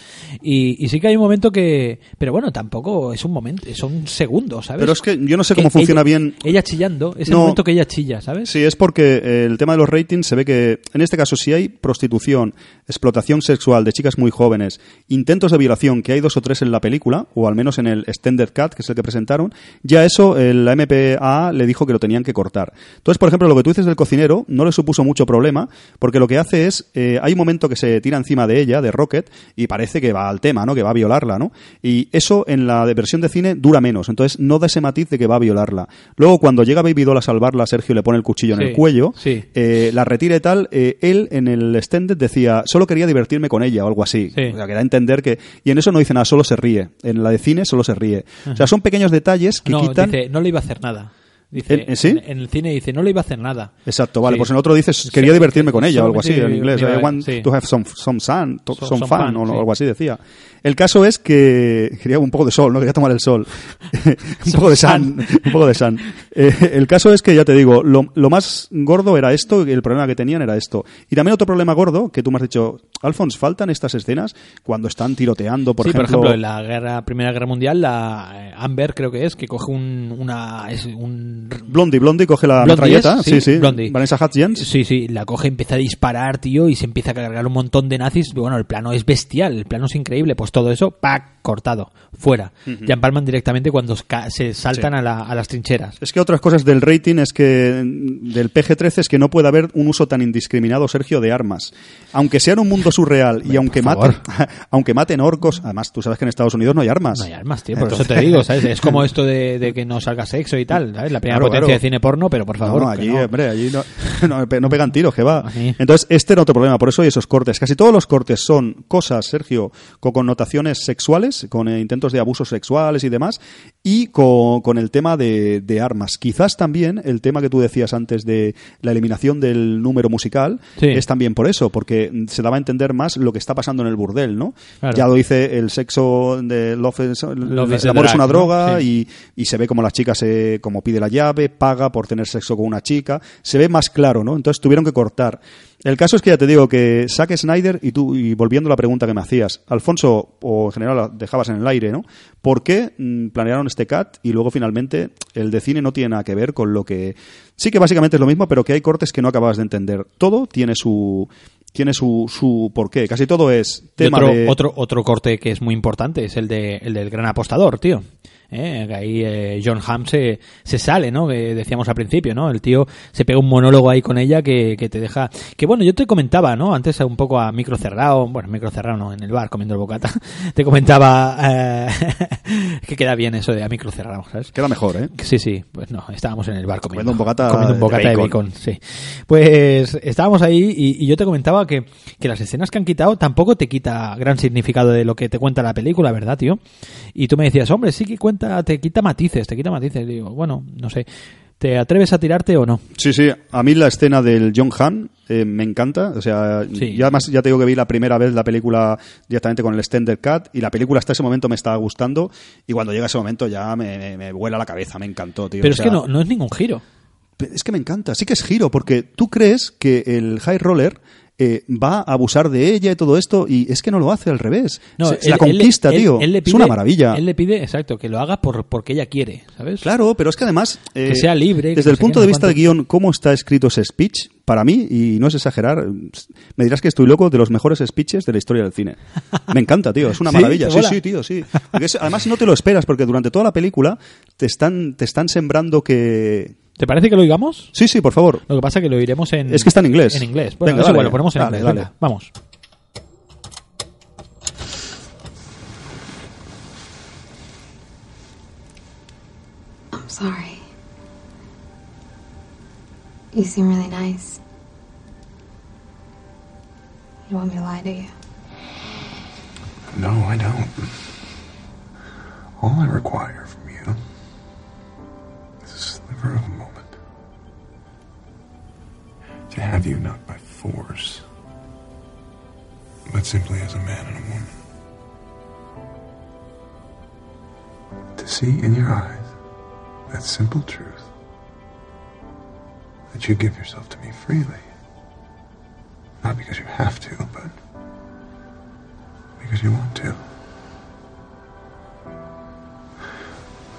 Y, y sí que hay un momento que... Pero bueno, tampoco es un momento, son segundos, ¿sabes? Pero es que yo no sé Que cómo funciona ella- bien Ella chillando, es el momento que ella chilla, ¿sabes? Sí, es porque eh, el tema de los ratings se ve que, en este caso, si hay prostitución, explotación sexual de chicas muy jóvenes, intentos de violación, que hay dos o tres en la película, o al menos en el Extended Cut, que es el que presentaron, ya eso el- la MPA le dijo que lo tenían que cortar. Entonces, por ejemplo, lo que tú dices del cocinero no le supuso mucho problema, porque lo que hace es, eh, hay un momento que se tira encima de ella, de Rocket, y parece que va al tema, ¿no? Que va a violarla, ¿no? Y eso en la versión de cine dura menos, entonces no da ese matiz de que va a violarla. Luego, cuando llega Baby Doll a salvarla, Sergio le pone el cuchillo en el cuello, sí. eh, la retira y tal, eh, él en el extended decía, solo quería divertirme con ella o algo así. Sí. O sea, que da a entender que... Y en eso no dice nada, solo se ríe. En la de cine solo se ríe. O sea, son pequeños detalles que no, quitan... dice, no le iba a hacer nada. Dice, ¿En- en sí? en, en el cine dice, no le iba a hacer nada. Exacto, vale. Sí. Pues en otro dices, quería Sí, divertirme con ella o algo así, en inglés. I want sí. to have some, some sun, to- So- some, some fun, o algo así decía. El caso es que quería un poco de sol, ¿no? Quería tomar el sol. un poco de sun, un poco de sun. Eh, el caso es que, ya te digo, lo, lo más gordo era esto, y el problema que tenían era esto. Y también otro problema gordo, que tú me has dicho, Alphonse, faltan estas escenas cuando están tiroteando, por sí, ejemplo... por ejemplo, en la guerra, Primera Guerra Mundial, la eh, Amber creo que es, que coge un, una, es un Blondie, Blondie coge la Blondie metralleta, es, sí, sí, sí. Vanessa Hudgens. Sí, sí, la coge, empieza a disparar, tío, y se empieza a cargar un montón de nazis. Bueno, el plano es bestial, el plano es increíble. Pues todo eso, ¡pac! cortado, fuera. Ya empalman directamente cuando se saltan Sí. a, la- a las trincheras. Es que otras cosas del rating es que del PG-13 es que no puede haber un uso tan indiscriminado, Sergio, de armas. Aunque sea en un mundo surreal y aunque maten, aunque maten orcos, además tú sabes que en Estados Unidos no hay armas. No hay armas, tío, por Entonces- eso te digo, ¿sabes? Es como esto de, de que no salga sexo y tal, ¿sabes? La primera Claro, potencia claro. de cine porno, pero por No, favor. no, que allí, no. hombre, allí no, no, pe- no pegan tiros, que va. Así. Entonces, este era otro problema, por eso hay esos cortes. Casi todos los cortes son cosas, Sergio, con connotaciones sexuales, con eh, intentos de abusos sexuales y demás, y con, con el tema de, de armas. Quizás también el tema que tú decías antes de la eliminación del número musical Sí. es también por eso, porque se daba a entender más lo que está pasando en el burdel, ¿no? Claro. Ya lo dice el sexo de Love is- Love is el amor es una ¿no? droga Sí. y, y se ve como la chica se como pide la llave, paga por tener sexo con una chica, se ve más claro, ¿no? Entonces tuvieron que cortar. El caso es que ya te digo que Zack Snyder y tú y volviendo a la pregunta que me hacías, Alfonso o en general la dejabas en el aire, ¿no? ¿Por qué mm, planearon este cut y luego finalmente el de cine no tiene nada que ver con lo que sí que básicamente es lo mismo, pero que hay cortes que no acabas de entender. Todo tiene su tiene su, su porqué. Casi todo es Y tema otro, de otro, otro corte que es muy importante es el, de, el del gran apostador, tío. ¿Eh? Que Ahí eh, John Hamm se, se sale, ¿no? Que decíamos al principio, ¿no? El tío se pega un monólogo ahí con ella que, que te deja... Que bueno, yo te comentaba, ¿no? Antes un poco a micro cerrado, bueno, micro cerrado no, en el bar comiendo el bocata, te comentaba eh, que queda bien eso de a micro cerrado, ¿sabes? queda mejor, ¿eh? Sí, sí, pues no, estábamos en el bar comiendo, Comiendo un bocata comiendo un de bocata de bacon. bacon, sí. Pues estábamos ahí y, y yo te comentaba que, que las escenas que han quitado tampoco te quita gran significado de lo que te cuenta la película, ¿verdad, tío? Y tú me decías, hombre, sí que cuenta, te quita matices, te quita matices. Digo, bueno, no sé, ¿te atreves a tirarte o no? Sí, sí. A mí la escena del John Hamm eh, me encanta. O sea, Sí. ya además ya te digo que vi la primera vez la película directamente con el Extended Cut y la película hasta ese momento me estaba gustando y cuando llega ese momento ya me, me- me vuela la cabeza, me encantó, tío. Pero O es que no, no es ningún giro. Es que me encanta, sí que es giro, porque tú crees que el High Roller eh, va a abusar de ella y todo esto, y es que no lo hace al revés. No, Se- él- la conquista, él- tío. él es una maravilla. Él le pide, exacto, que lo haga por, porque ella quiere, ¿sabes? Claro, pero es que además... eh, Que sea libre, Desde no el punto de vista de cuánto. guion, cómo está escrito ese speech, para mí, y no es exagerar, me dirás que estoy loco de los mejores speeches de la historia del cine. Me encanta, tío, es una maravilla. ¿Te Sí, sí, tío, sí. Es- además no te lo esperas, porque durante toda la película te están, te están sembrando que... ¿Te parece que lo oigamos? Sí, sí, por favor. Lo que pasa es que lo oiremos en... Es que está en inglés. En inglés. Bueno, Venga, dale. igual, lo ponemos en Dale, inglés. dale. venga, vamos. I'm sorry. You seem really nice. You don't want me to lie to you? No, I don't. All I require from you is a sliver of. To have you not by force, but simply as a man and a woman. To see in your eyes that simple truth that you give yourself to me freely. Not because you have to, but because you want to.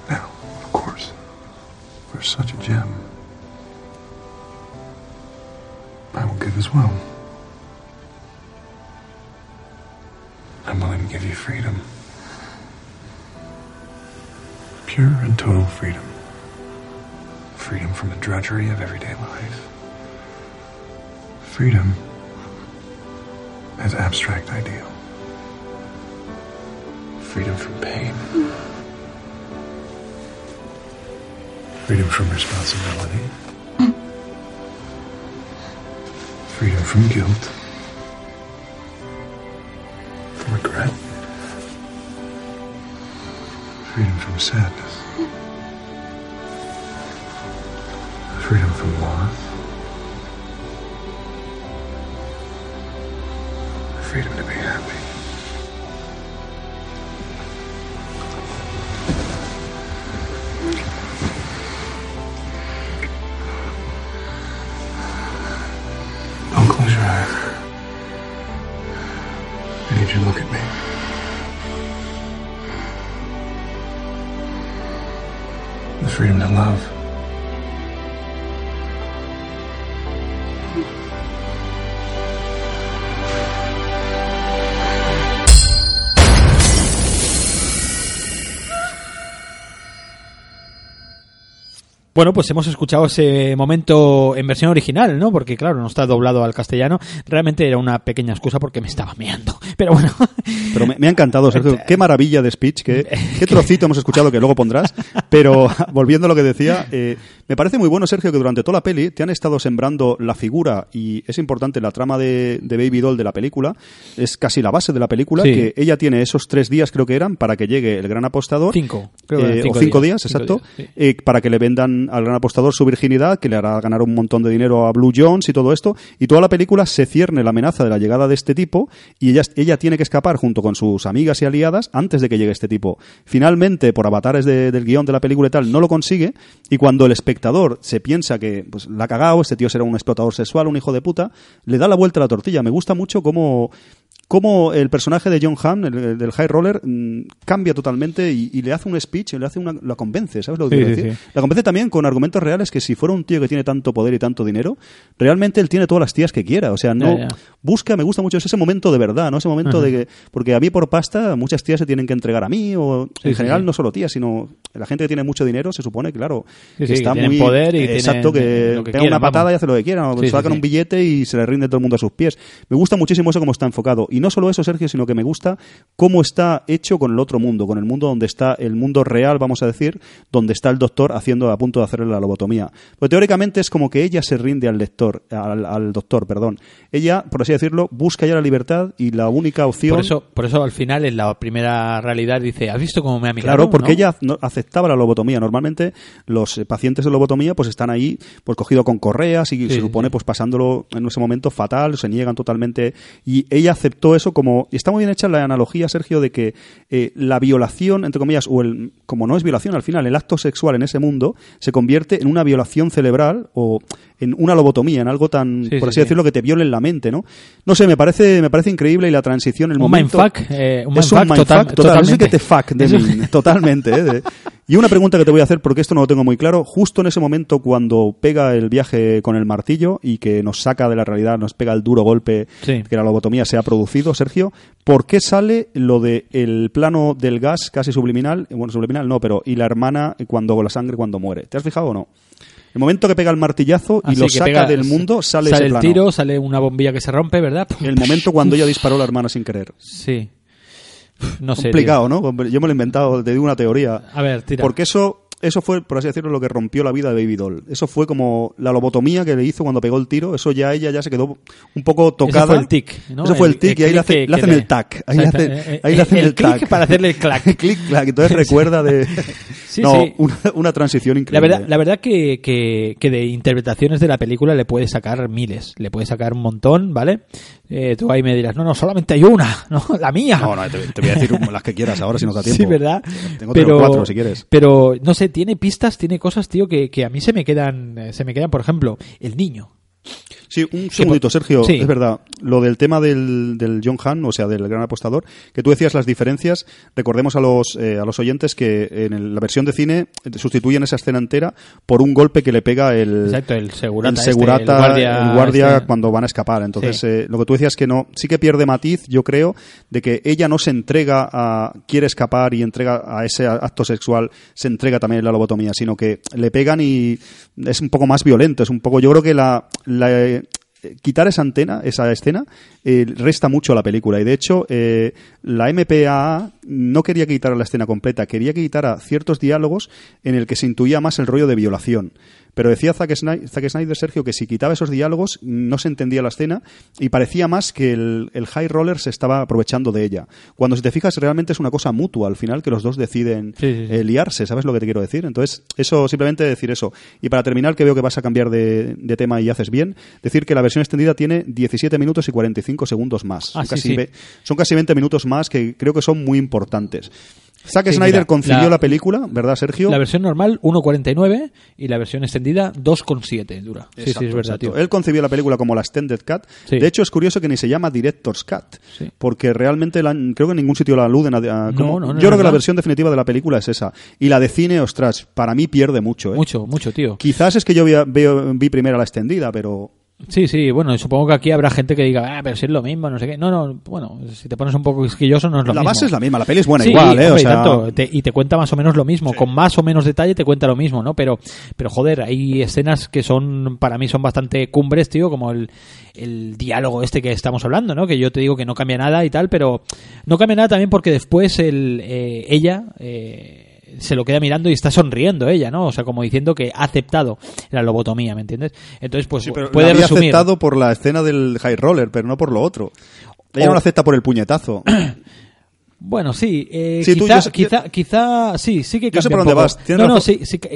Now, of course, for such a gem, I will give as well. I'm willing to give you freedom. Pure and total freedom. Freedom from the drudgery of everyday life. Freedom as abstract ideal. Freedom from pain. Hmm. Freedom from responsibility. Freedom from guilt. From regret. Freedom from sadness. Freedom from loss. Freedom to be happy. Bueno, pues hemos escuchado ese momento en versión original, ¿no? Porque claro, no está doblado al castellano. Realmente era una pequeña excusa porque me estaba meando. Pero bueno, Pero me, me ha encantado, Sergio. Qué maravilla de speech, qué, qué trocito hemos escuchado que luego pondrás. Pero volviendo a lo que decía, eh, me parece muy bueno, Sergio, que durante toda la peli te han estado sembrando la figura y es importante la trama de, de Baby Doll de la película. Es casi la base de la película, Sí. que ella tiene esos tres días, creo que eran, para que llegue el gran apostador. Cinco, creo que Eh, cinco o cinco días, días, cinco exacto. días, sí. eh, para que le vendan al gran apostador su virginidad, que le hará ganar un montón de dinero a Blue Jones y todo esto. Y toda la película se cierne la amenaza de la llegada de este tipo y ella, ella tiene que escapar junto con sus amigas y aliadas antes de que llegue este tipo. Finalmente, por avatares de- del guion de la película y tal, no lo consigue. Y cuando el espectador se piensa que pues, la ha cagado, este tío será un explotador sexual, un hijo de puta, le da la vuelta a la tortilla. Me gusta mucho cómo cómo el personaje de John Hamm, el, el del High Roller, mm, cambia totalmente y, y le hace un speech, le hace una, la convence, ¿sabes lo que Sí, quiero sí, decir? sí. La convence también con argumentos reales que si fuera un tío que tiene tanto poder y tanto dinero, realmente él tiene todas las tías que quiera. O sea, no busca, me gusta mucho ese momento de verdad, ¿no? Ese momento de que, porque a mí por pasta muchas tías se tienen que entregar a mí, o en general no solo tías, sino la gente que tiene mucho dinero se supone, claro, que sí, está que muy poder y tienen, exacto, que, que pega una patada vamos. y hace lo que quiera, o sacan un billete y se le rinde todo el mundo a sus pies. Me gusta muchísimo eso como está enfocado. Y no solo eso, Sergio, sino que me gusta cómo está hecho con el otro mundo, con el mundo donde está el mundo real, vamos a decir, donde está el doctor haciendo a punto de hacerle la lobotomía. Pues teóricamente es como que ella se rinde al lector, al, al doctor, perdón. Ella, por así decirlo, busca ya la libertad y la única opción por eso, por eso al final en la primera realidad dice, ¿has visto cómo me ha mirado? Claro, porque ¿No? ella aceptaba la lobotomía. Normalmente los pacientes de lobotomía pues están ahí pues cogido con correas y Sí, se supone sí. pues pasándolo en ese momento fatal, se niegan totalmente y ella aceptó eso como... Está muy bien hecha la analogía, Sergio, de que eh, la violación, entre comillas, o el... Como no es violación, al final, el acto sexual en ese mundo se convierte en una violación cerebral o en una lobotomía, en algo tan, Sí, por sí, así sí. decirlo, que te viole en la mente, ¿no? No sé, me parece, me parece increíble y la transición, el Un momento... mindfuck, eh, un es un mindfuck total- total, eso sí totalmente. que te fuck de Eso- mí, totalmente. ¿eh? De- Y una pregunta que te voy a hacer, porque esto no lo tengo muy claro, justo en ese momento cuando pega el viaje con el martillo y que nos saca de la realidad, nos pega el duro golpe Sí. que la lobotomía se ha producido, Sergio, ¿por qué sale lo de el plano del gas casi subliminal? Bueno, subliminal no, pero y la hermana cuando la sangre cuando muere. ¿Te has fijado o no? El momento que pega el martillazo y Así lo saca pega- del mundo, sale, sale ese el plano. tiro, sale una bombilla que se rompe, ¿verdad? El momento cuando ella disparó a la hermana sin querer. Sí. No sé. Complicado, ¿no? Yo me lo he inventado, te digo una teoría. A ver, tira. Porque eso, eso fue, por así decirlo, lo que rompió la vida de Baby Doll. Eso fue como la lobotomía que le hizo cuando pegó el tiro. Eso ya ella ya se quedó un poco tocada. Eso fue el tic, ¿no? Eso fue el tic y ahí le, hace- hacen el tac. Ahí le Exacto, hacen, eh, ahí le eh, hacen el, clic tac. para hacerle el clac. clic, clac. Entonces recuerda de... Sí, no, sí. Una, una transición La increíble. verdad, la verdad que, que, que de interpretaciones de la película le puede sacar miles, le puede sacar un montón, ¿vale? Eh, tú ahí me dirás, no, no, solamente hay una, no, la mía. No, no, te, te voy a decir las que quieras ahora si nos da tiempo. Sí, ¿verdad? Tengo tres o cuatro si quieres. Pero, no sé, tiene pistas, tiene cosas, tío, que, que a mí se me quedan, eh, se me quedan, por ejemplo, el niño. Sí, un segundito, por- Sergio. Sí. Es verdad. Lo del tema del, del John Han, o sea, del gran apostador, que tú decías las diferencias. Recordemos a los, eh, a los oyentes que en el- la versión de cine sustituyen esa escena entera por un golpe que le pega el, Exacto, el segurata el, este, el guardia el guardia este. cuando van a escapar. Entonces, Sí. eh, lo que tú decías que no, sí que pierde matiz, yo creo, de que ella no se entrega a, quiere escapar y entrega a ese acto sexual, se entrega también en la lobotomía, sino que le pegan y es un poco más violento, es un poco, yo creo que la, la, quitar esa antena, esa escena, eh, resta mucho a la película. Y de hecho, eh, la MPAA no quería que quitara la escena completa, quería que quitara ciertos diálogos en el que se intuía más el rollo de violación. Pero decía Zack Snyder, Zack Snyder, Sergio, que si quitaba esos diálogos no se entendía la escena y parecía más que el, el High Roller se estaba aprovechando de ella. Cuando si te fijas realmente es una cosa mutua al final que los dos deciden Sí, sí, sí. eh, liarse, ¿sabes lo que te quiero decir? Entonces, eso simplemente decir eso. Y para terminar, que veo que vas a cambiar de, de tema y haces bien, decir que la versión extendida tiene 17 minutos y 45 segundos más. Ah, son, casi son casi 20 minutos más que creo que son muy importantes. Zack Sí, Snyder mira, concibió la- la, película, ¿verdad, Sergio? La versión normal 1.49 y la versión extendida 2.7 dura. sí, sí, Exacto, es verdad, exacto. tío. Él concibió la película como la Extended Cut. Sí. De hecho, es curioso que ni se llama Director's Cut, Sí. porque realmente la- creo que en ningún sitio la aluden. A, no, no es yo creo que la versión definitiva de la película es esa. Y la de cine, ostras, para mí pierde mucho. ¿eh? Mucho, mucho, tío. Quizás es que yo vi, veo- vi primero la extendida, pero Sí, sí, bueno, supongo que aquí habrá gente que diga, ah, pero si es lo mismo, no sé qué. No, no, bueno, si te pones un poco quisquilloso no es lo la mismo. base es la misma. La peli es buena Sí, igual, ¿eh? hombre, O sea, tanto, te- y te cuenta más o menos lo mismo, con más o menos detalle te cuenta lo mismo, ¿no? Pero, pero joder, hay escenas que son, para mí son bastante cumbres, tío, como el, el diálogo este que estamos hablando, ¿no? Que yo te digo que no cambia nada y tal, pero no cambia nada también porque después el, eh, ella, eh, se lo queda mirando y está sonriendo ella, ¿no? O sea, como diciendo que ha aceptado la lobotomía, ¿me entiendes? Entonces, pues sí, pero puede la había resumir. aceptado por la escena del High Roller, pero no por lo otro. Ella O- no lo acepta por el puñetazo. Bueno, sí, eh, Sí, tú, quizá, yo quizá, sí, sí que Yo sé cambia por un dónde poco. vas, No, no, sí, sí, que-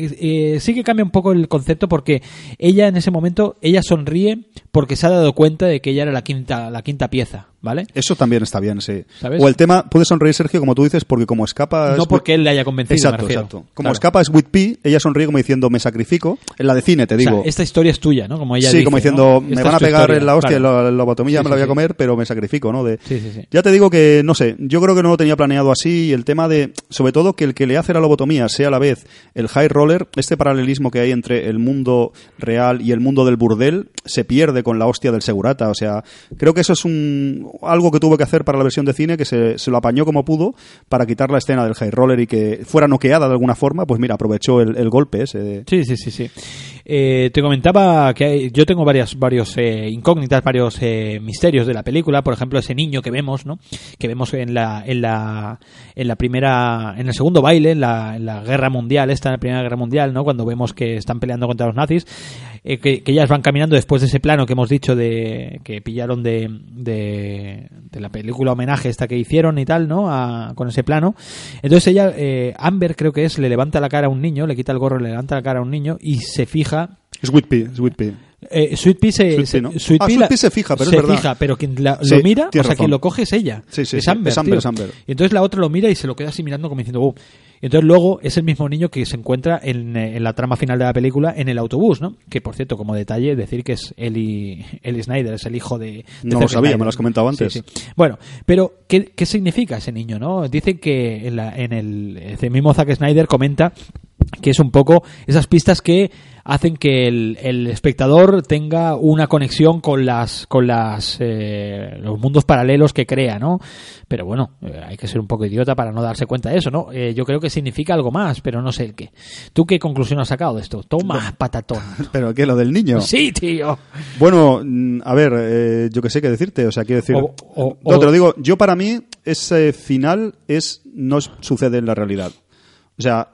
eh, sí que cambia un poco el concepto porque ella en ese momento, ella sonríe porque se ha dado cuenta de que ella era la quinta, la quinta pieza, ¿vale? Eso también está bien, sí. ¿Sabes? O el tema, puede sonreír Sergio, como tú dices, porque como escapa... No es- porque él le haya convencido, Exacto, exacto. Como Claro. escapa es with P, ella sonríe como diciendo, me sacrifico. En la de cine, te O sea, digo. esta historia es tuya, ¿no? Como ella sí, dice, como ¿no? diciendo, me Esta van a pegar historia, en la hostia, claro. la, lobotomía Sí, me la voy a comer, pero me sacrifico, ¿no? De, Sí, sí, sí. Ya te digo que, no sé, yo creo que no lo tenía planeado así. y El tema de, sobre todo, que el que le hace la lobotomía sea a la vez el high roller, este paralelismo que hay entre el mundo real y el mundo del burdel, se pierde con la hostia del segurata. O sea, creo que eso es un algo que tuvo que hacer para la versión de cine, que se, se lo apañó como pudo para quitar la escena del high roller y que fuera noqueada de alguna forma. Pues mira, aprovechó el, el golpe ese. Sí, sí, sí, sí. Eh, te comentaba que yo tengo varias, varios eh, incógnitas, varios eh, misterios de la película. Por ejemplo, ese niño que vemos, ¿no? Que vemos en la, en la, en la primera, en el segundo baile, en la, guerra mundial, esta en la primera guerra mundial, ¿no? Cuando vemos que están peleando contra los nazis, que, ellas van caminando después de ese plano que hemos dicho de que pillaron de, de, la película homenaje esta que hicieron y tal, ¿no? Con ese plano. Entonces ella, Amber creo que es, le levanta la cara a un niño, le quita el gorro, le levanta la cara a un niño y se fija Es with P, es with P. Eh, Sweet Pea se, Sweet Pea, ¿no? Sweet Ah, Pea Sweet la- Pea se fija, pero es se verdad. fija, pero quien la- Sí, lo mira, o sea, quien razón. lo coge es ella. Sí, sí, es Amber. es Amber, es Amber. Y entonces la otra lo mira y se lo queda así mirando como diciendo, "Uh". Y entonces luego es el mismo niño que se encuentra en, eh, en la trama final de la película en el autobús, ¿no? Que por cierto, como detalle, decir que es Eli, Eli Snyder, es el hijo de. de No lo sabía, Snyder. me lo has comentado antes. Sí, sí. Bueno, pero ¿qué, qué significa ese niño, no? Dicen que en, la- en el, mismo Zack Snyder comenta que es un poco esas pistas que hacen que el, el espectador tenga una conexión con las con las eh, los mundos paralelos que crea, ¿no? Pero bueno, eh, hay que ser un poco idiota para no darse cuenta de eso, ¿no? Eh, yo creo que significa algo más, pero no sé el qué. ¿Tú qué conclusión has sacado de esto? Toma, patatón. ¿Pero qué? ¿Lo del niño? Sí, tío. Bueno, mm, a ver, eh, yo que sé qué decirte, o sea, quiero decir... O- o- no, o- te lo digo, yo para mí ese final es no sucede en la realidad. O sea,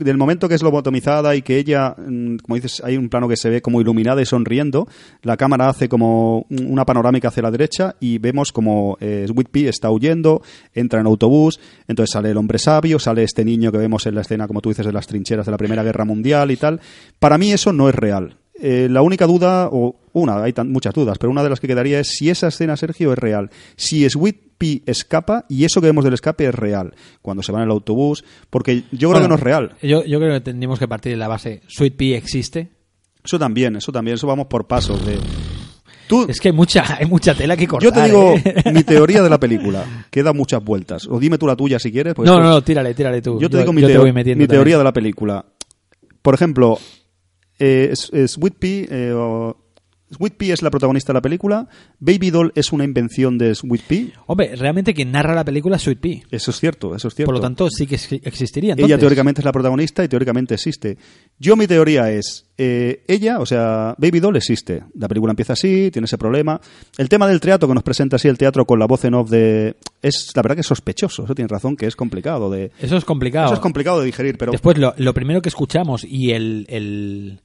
del momento que es lobotomizada y que ella, mm, como dices, hay un plano que se ve como iluminada y sonriendo, la cámara hace como un- una panorámica hacia la derecha y vemos como eh, Pea está huyendo, entra en autobús, entonces sale el hombre sabio, sale este niño que vemos en la escena, como tú dices, de las trincheras de la Primera Guerra Mundial y tal. Para mí eso no es real. Eh, la única duda, o una, hay tan- muchas dudas, pero una de las que quedaría es si esa escena, Sergio, es real. Si Sweet Pea escapa y eso que vemos del escape es real. Cuando se va en el autobús, porque yo creo que no es real. Yo, yo creo que tendríamos que partir de la base. Sweet Pea existe. Eso también, eso también, eso vamos por pasos. De... Tú, Es que hay mucha, hay mucha tela que cortar. yo te digo ¿eh? mi teoría de la película, que da muchas vueltas. O dime tú la tuya si quieres. No, no, no, tírale, tírale tú. Yo te digo mi, yo te teo- mi teoría de la película. Por ejemplo, eh, S- eh, Sweet Pea, eh, o- Sweet Pea es la protagonista de la película. Baby Doll es una invención de Sweet Pea. Hombre, realmente quien narra la película es Sweet Pea. Eso es cierto, eso es cierto. Por lo tanto, sí que ex- existiría. ella teóricamente es la protagonista y teóricamente existe. Yo mi teoría es, eh, ella, o sea, Baby Doll existe. La película empieza así, tiene ese problema. El tema del teatro que nos presenta así el teatro con la voz en off de... Es, la verdad que es sospechoso, eso tienes razón, que es complicado de... Eso es complicado. Eso es complicado de digerir, pero... Después, lo, lo primero que escuchamos y el. el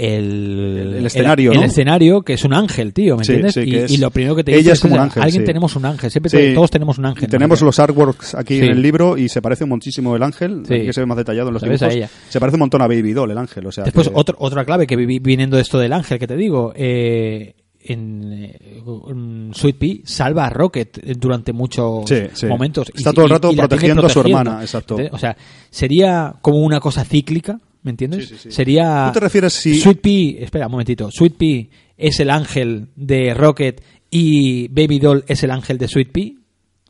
el, El escenario, el, ¿no? escenario que es un ángel, tío, ¿me Sí, entiendes? sí, y, y lo primero que te ella dice es como un "Oye, ángel, alguien sí. tenemos un ángel, siempre te- todos tenemos un ángel. Tenemos los artworks aquí en el libro y se parece muchísimo el ángel, que se ve más detallado en los dibujos. Se parece un montón a Baby Doll, el ángel. O sea, Después, que- otro- otra clave que viví viniendo de esto del ángel que te digo, eh, en eh, Sweet Pea salva a Rocket durante muchos Sí, sí. momentos. Está todo el rato protegiendo a su hermana, exacto. O sea, sería como una cosa cíclica, ¿me entiendes? Sí, sí, sí. Sería... ¿Tú te refieres si- Sweet Pea, espera un momentito, Sweet Pea es el ángel de Rocket y Baby Doll es el ángel de Sweet Pea.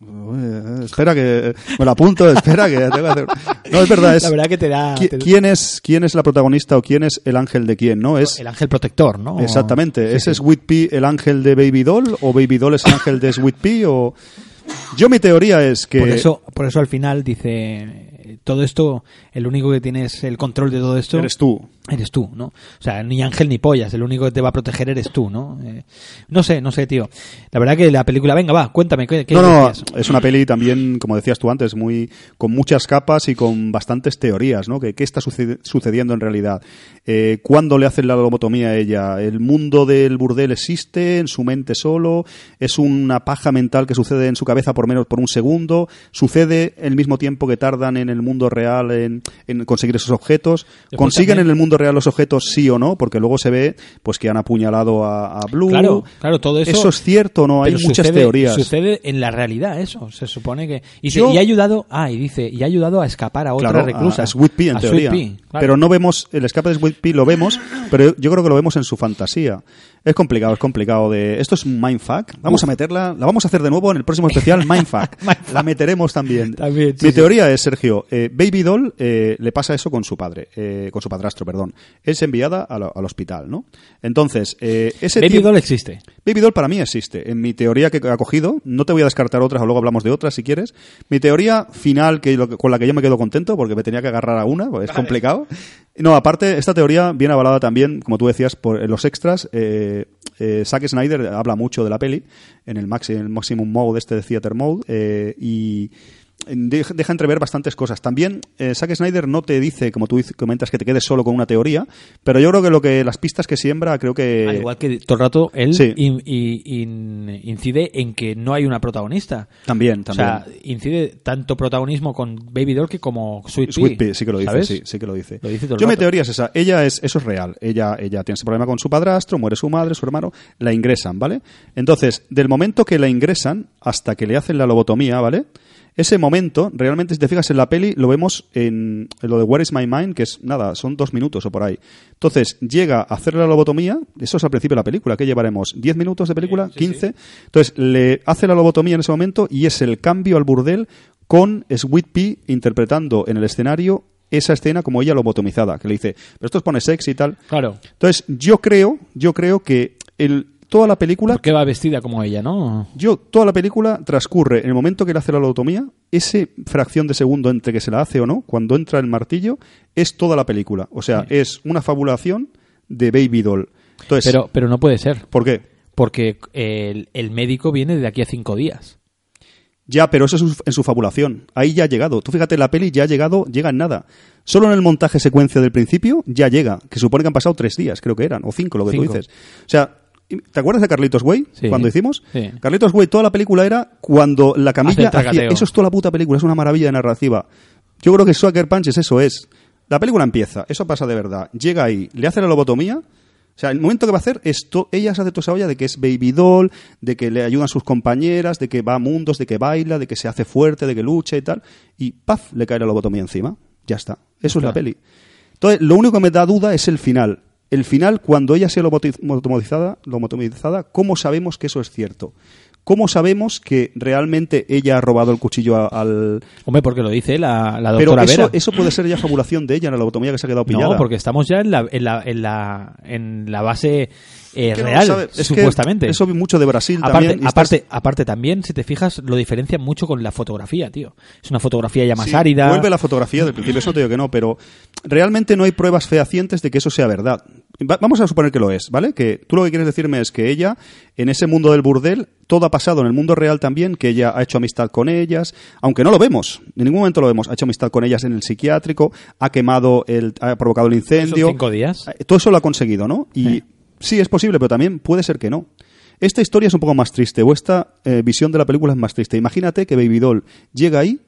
Uy, espera que me lo apunto, espera que tengo que hacer. No es verdad, es La verdad que te da... ¿qui- te- ¿quién es quién es la protagonista o quién es el ángel de quién, no es el ángel protector, ¿no? Exactamente, Sí, ¿es. Sweet Pea el ángel de Baby Doll o Baby Doll es el ángel de Sweet Pea o yo mi teoría es que Por eso, por eso al final dice todo esto, el único que tienes el control de todo esto eres tú. eres tú, ¿no? O sea, ni ángel ni pollas, el único que te va a proteger eres tú, ¿no? Eh, no sé, no sé, tío. La verdad que la película, venga, va, cuéntame, ¿qué, qué No, no, es una peli también, como decías tú antes, muy con muchas capas y con bastantes teorías, ¿no? Que qué está sucediendo en realidad. Eh, ¿Cuándo le hacen la lobotomía a ella? ¿El mundo del burdel existe en su mente solo? ¿Es una paja mental que sucede en su cabeza por menos por un segundo? ¿Sucede el mismo tiempo que tardan en el mundo real en, en conseguir esos objetos? Después ¿Consiguen también- en el mundo real los objetos sí o no? Porque luego se ve pues que han apuñalado a, a Blue. Claro, claro, todo eso. ¿Eso es cierto o no? Hay muchas sucede- teorías. Sucede en la realidad eso, se supone que y, dice, Yo- y ha ayudado, ah, y dice, y ha ayudado a escapar a otra Claro, reclusa, a, a Sweet en a Sweet teoría. Pea, claro. Pero no vemos el escape de Sweet Pea, lo vemos, pero yo creo que lo vemos en su fantasía. Es complicado, es complicado de. Esto es un mindfuck. Vamos a meterla, la vamos a hacer de nuevo en el próximo especial mindfuck. la meteremos también. También, sí, Mi sí. teoría es, Sergio, eh, Baby Doll eh, le pasa eso con su padre, eh, con su padrastro, perdón. Es enviada a al hospital, ¿no? Entonces, eh, ese Baby Doll existe. Baby Doll para mí existe. En mi teoría que ha cogido, no te voy a descartar otras o luego hablamos de otras si quieres. Mi teoría final, que con la que yo me quedo contento, porque me tenía que agarrar a una, porque es complicado. No, aparte, esta teoría viene avalada también, como tú decías, por los extras. Eh, eh, Zack Snyder habla mucho de la peli en el, maxi, en el Maximum Mode, este de Theater Mode, eh, y, deja entrever bastantes cosas. También eh, Zack Snyder no te dice, como tú comentas, que te quedes solo con una teoría, pero yo creo que lo que las pistas que siembra, creo que Al igual que todo el rato él Sí. in- i- in- incide en que no hay una protagonista. también, O también. sea, incide tanto protagonismo con Baby Doll que como Sweet. Sweet Pea, sí que lo dice, ¿sabes? sí, sí que lo dice. Lo dice todo el Yo mi rato. teoría es esa, ella es, eso es real, ella, ella tiene ese problema con su padrastro, muere su madre, su hermano, la ingresan, ¿vale? Entonces, del momento que la ingresan hasta que le hacen la lobotomía, ¿vale? Ese momento, realmente, si te fijas en la peli, lo vemos en, en lo de Where is My Mind, que es nada, son dos minutos o por ahí. Entonces, llega a hacerle la lobotomía, eso es al principio de la película, ¿qué llevaremos? ¿10 minutos de película? ¿15? Entonces, le hace la lobotomía en ese momento y es el cambio al burdel con Sweet Pea interpretando en el escenario esa escena como ella lobotomizada, que le dice, pero esto os pone sexy y tal. Claro. Entonces, yo creo, yo creo que el, toda la película Porque va vestida como ella, ¿no? yo, toda la película transcurre en el momento que le hace la lobotomía, ese fracción de segundo entre que se la hace o no, cuando entra el martillo, es toda la película. O sea, es una fabulación de Baby Doll. Entonces, Pero, pero no puede ser. ¿por qué? Porque el, el médico viene de aquí a cinco días. Ya, pero eso es su- en su fabulación. Ahí ya ha llegado. Tú fíjate, la peli ya ha llegado, llega en nada. Solo en el montaje secuencia del principio ya llega, que supone que han pasado tres días, creo que eran, o cinco, lo que Cinco. tú dices. O sea, ¿te acuerdas de Carlitos Way? Sí. Cuando hicimos. Sí. Carlitos Way, toda la película era cuando la camilla hacía. Eso es toda la puta película, es una maravilla de narrativa. Yo creo que Sucker Punch es eso, es. La película empieza, eso pasa de verdad. Llega ahí, le hace la lobotomía. O sea, el momento que va a hacer es to- ella se hace toda esa olla de que es baby doll, de que le ayudan sus compañeras, de que va a mundos, de que baila, de que se hace fuerte, de que lucha y tal. Y ¡paf! le cae la lobotomía encima. Ya está. Eso es la peli. Entonces, lo único que me da duda es el final. El final, cuando ella sea lobotomizada, lobotomizada, ¿cómo sabemos que eso es cierto? ¿Cómo sabemos que realmente ella ha robado el cuchillo a- al... Hombre, porque lo dice la, la Pero doctora eso, Vera. eso puede ser ya fabulación de ella en la lobotomía que se ha quedado pillada. No, porque estamos ya en la, en la, en la, en la base eh, Que no real, sabe. Es que supuestamente. eso vi mucho de Brasil aparte, también. aparte, estás- aparte también, si te fijas, lo diferencia mucho con la fotografía, tío. Es una fotografía ya más Sí, árida. Vuelve la fotografía del principio, eso te digo que no, pero realmente no hay pruebas fehacientes de que eso sea verdad. Va- vamos a suponer que lo es, ¿vale? Que tú lo que quieres decirme es que ella, en ese mundo del burdel, todo ha pasado en el mundo real también, que ella ha hecho amistad con ellas, aunque no lo vemos, en ningún momento lo vemos, ha hecho amistad con ellas en el psiquiátrico, ha quemado, el, ha provocado el incendio. Cinco días. Eh, Todo eso lo ha conseguido, ¿no? Y sí. es posible, pero también puede ser que no. Esta historia es un poco más triste, o esta eh, visión de la película es más triste. Imagínate que Baby Doll llega ahí,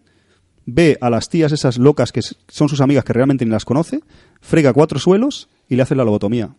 ve a las tías esas locas que son sus amigas que realmente ni las conoce, frega cuatro suelos y le hace la lobotomía.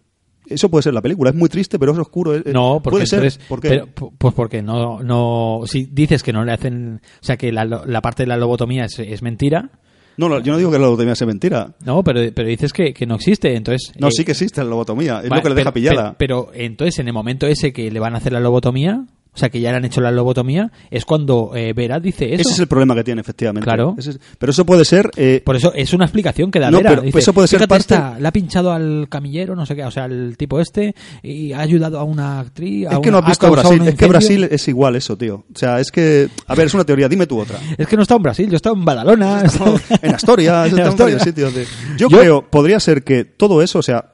Eso puede ser la película. Es muy triste, pero es oscuro. es- No, porque puede ser. entonces- ¿Por qué? pero, pues porque no, no, si dices que no le hacen, o sea que la, la parte de la lobotomía es, es mentira, No, yo no digo que la lobotomía sea mentira. no, pero, pero dices que, que no existe, entonces. No, eh, sí que existe la lobotomía. Es va- lo que le deja pillada. Pero, pero, entonces en el momento ese que le van a hacer la lobotomía, o sea que ya le han hecho la lobotomía, es cuando eh, Vera dice eso. Ese es el problema que tiene, efectivamente. Claro. Ese es- pero eso puede ser... eh, Por eso es una explicación que da No, Vera. pero Dice, eso puede ser "Fíjate parte- esta, le ha pinchado al camillero, no sé qué, o sea, al tipo este, y ha ayudado a una actriz. a Es que una- no has ha visto causado Brasil. Es que incendio". Brasil es igual eso, tío. O sea, es que... A ver, es una teoría. Dime tú otra. Es que no he estado en Brasil, yo he estado en Badalona. he estado- en Asturias, En está en varios sitios. de- Yo, Yo- creo, podría ser que todo eso, o sea,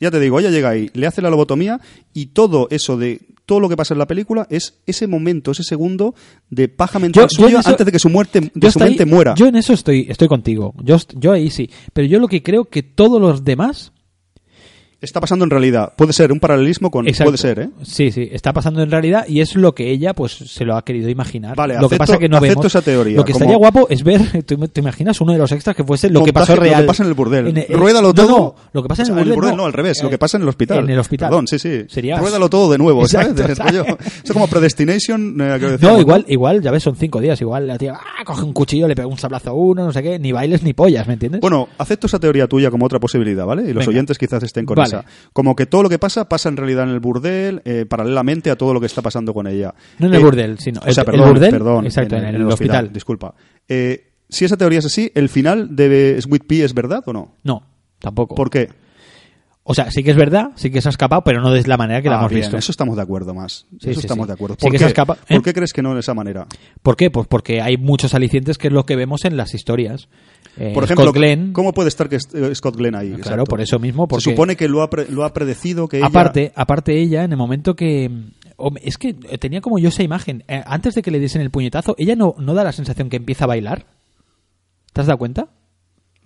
ya te digo, ella llega ahí, le hace la lobotomía y todo eso de todo lo que pasa en la película es ese momento, ese segundo de paja mental Yo- yo en suya eso- antes de que su muerte, de yo su ahí- mente muera. Yo en eso estoy, estoy contigo. Yo, yo ahí sí. Pero yo lo que creo que todos los demás. Está pasando en realidad. Puede ser un paralelismo con. Exacto. Puede ser, ¿eh? Sí, sí, está pasando en realidad y es lo que ella pues se lo ha querido imaginar. Vale, lo que pasa que no acepto vemos. esa teoría, Lo que como- estaría guapo es ver, tú te imaginas uno de los extras que fuese lo que Montaje- pasó real. Lo que pasa en el burdel. En el- Ruédalo no, todo. no, lo que pasa en O el sea, burdel, no, al revés. Eh, lo que pasa en el hospital. En el hospital. Perdón, sí, sí. Sería- Ruédalo todo de nuevo, Exacto, ¿sabes? Rollo- Eso es como Predestination. eh, que decíamos, No, igual, igual, ya ves, son cinco días. Igual la tía ah, coge un cuchillo, le pega un sablazo a uno, no sé qué, ni bailes ni pollas, ¿me entiendes? Bueno, acepto esa teoría tuya como otra posibilidad, ¿vale? Y los oyentes quizás estén con Vale. Como que todo lo que pasa, pasa en realidad en el burdel, eh, paralelamente a todo lo que está pasando con ella. No en el Eh, burdel, sino o sea, el- el perdón, burdel, perdón, exacto, en el hospital. Disculpa. Eh, si esa teoría es así, ¿el final de Sweet Pea es verdad o no? no, tampoco. ¿Por qué? O sea, sí que es verdad, sí que se ha escapado, pero no de la manera que la Ah, hemos bien, visto. Eso estamos de acuerdo más. Sí, eso sí, estamos sí. de acuerdo. ¿Por, qué? se escapa, ¿eh? ¿Por qué crees que no de esa manera? ¿Por qué? Pues porque hay muchos alicientes que es lo que vemos en las historias. Eh, Por ejemplo, Scott Glenn, ¿cómo puede estar que eh, Scott Glenn ahí? Claro, Exacto. por eso mismo, porque- Se supone que lo ha, pre- lo ha predecido que ella... aparte, aparte ella, en el momento que es que tenía como yo esa imagen. Antes de que le diesen el puñetazo, ella no, no da la sensación que empieza a bailar. ¿Te has dado cuenta?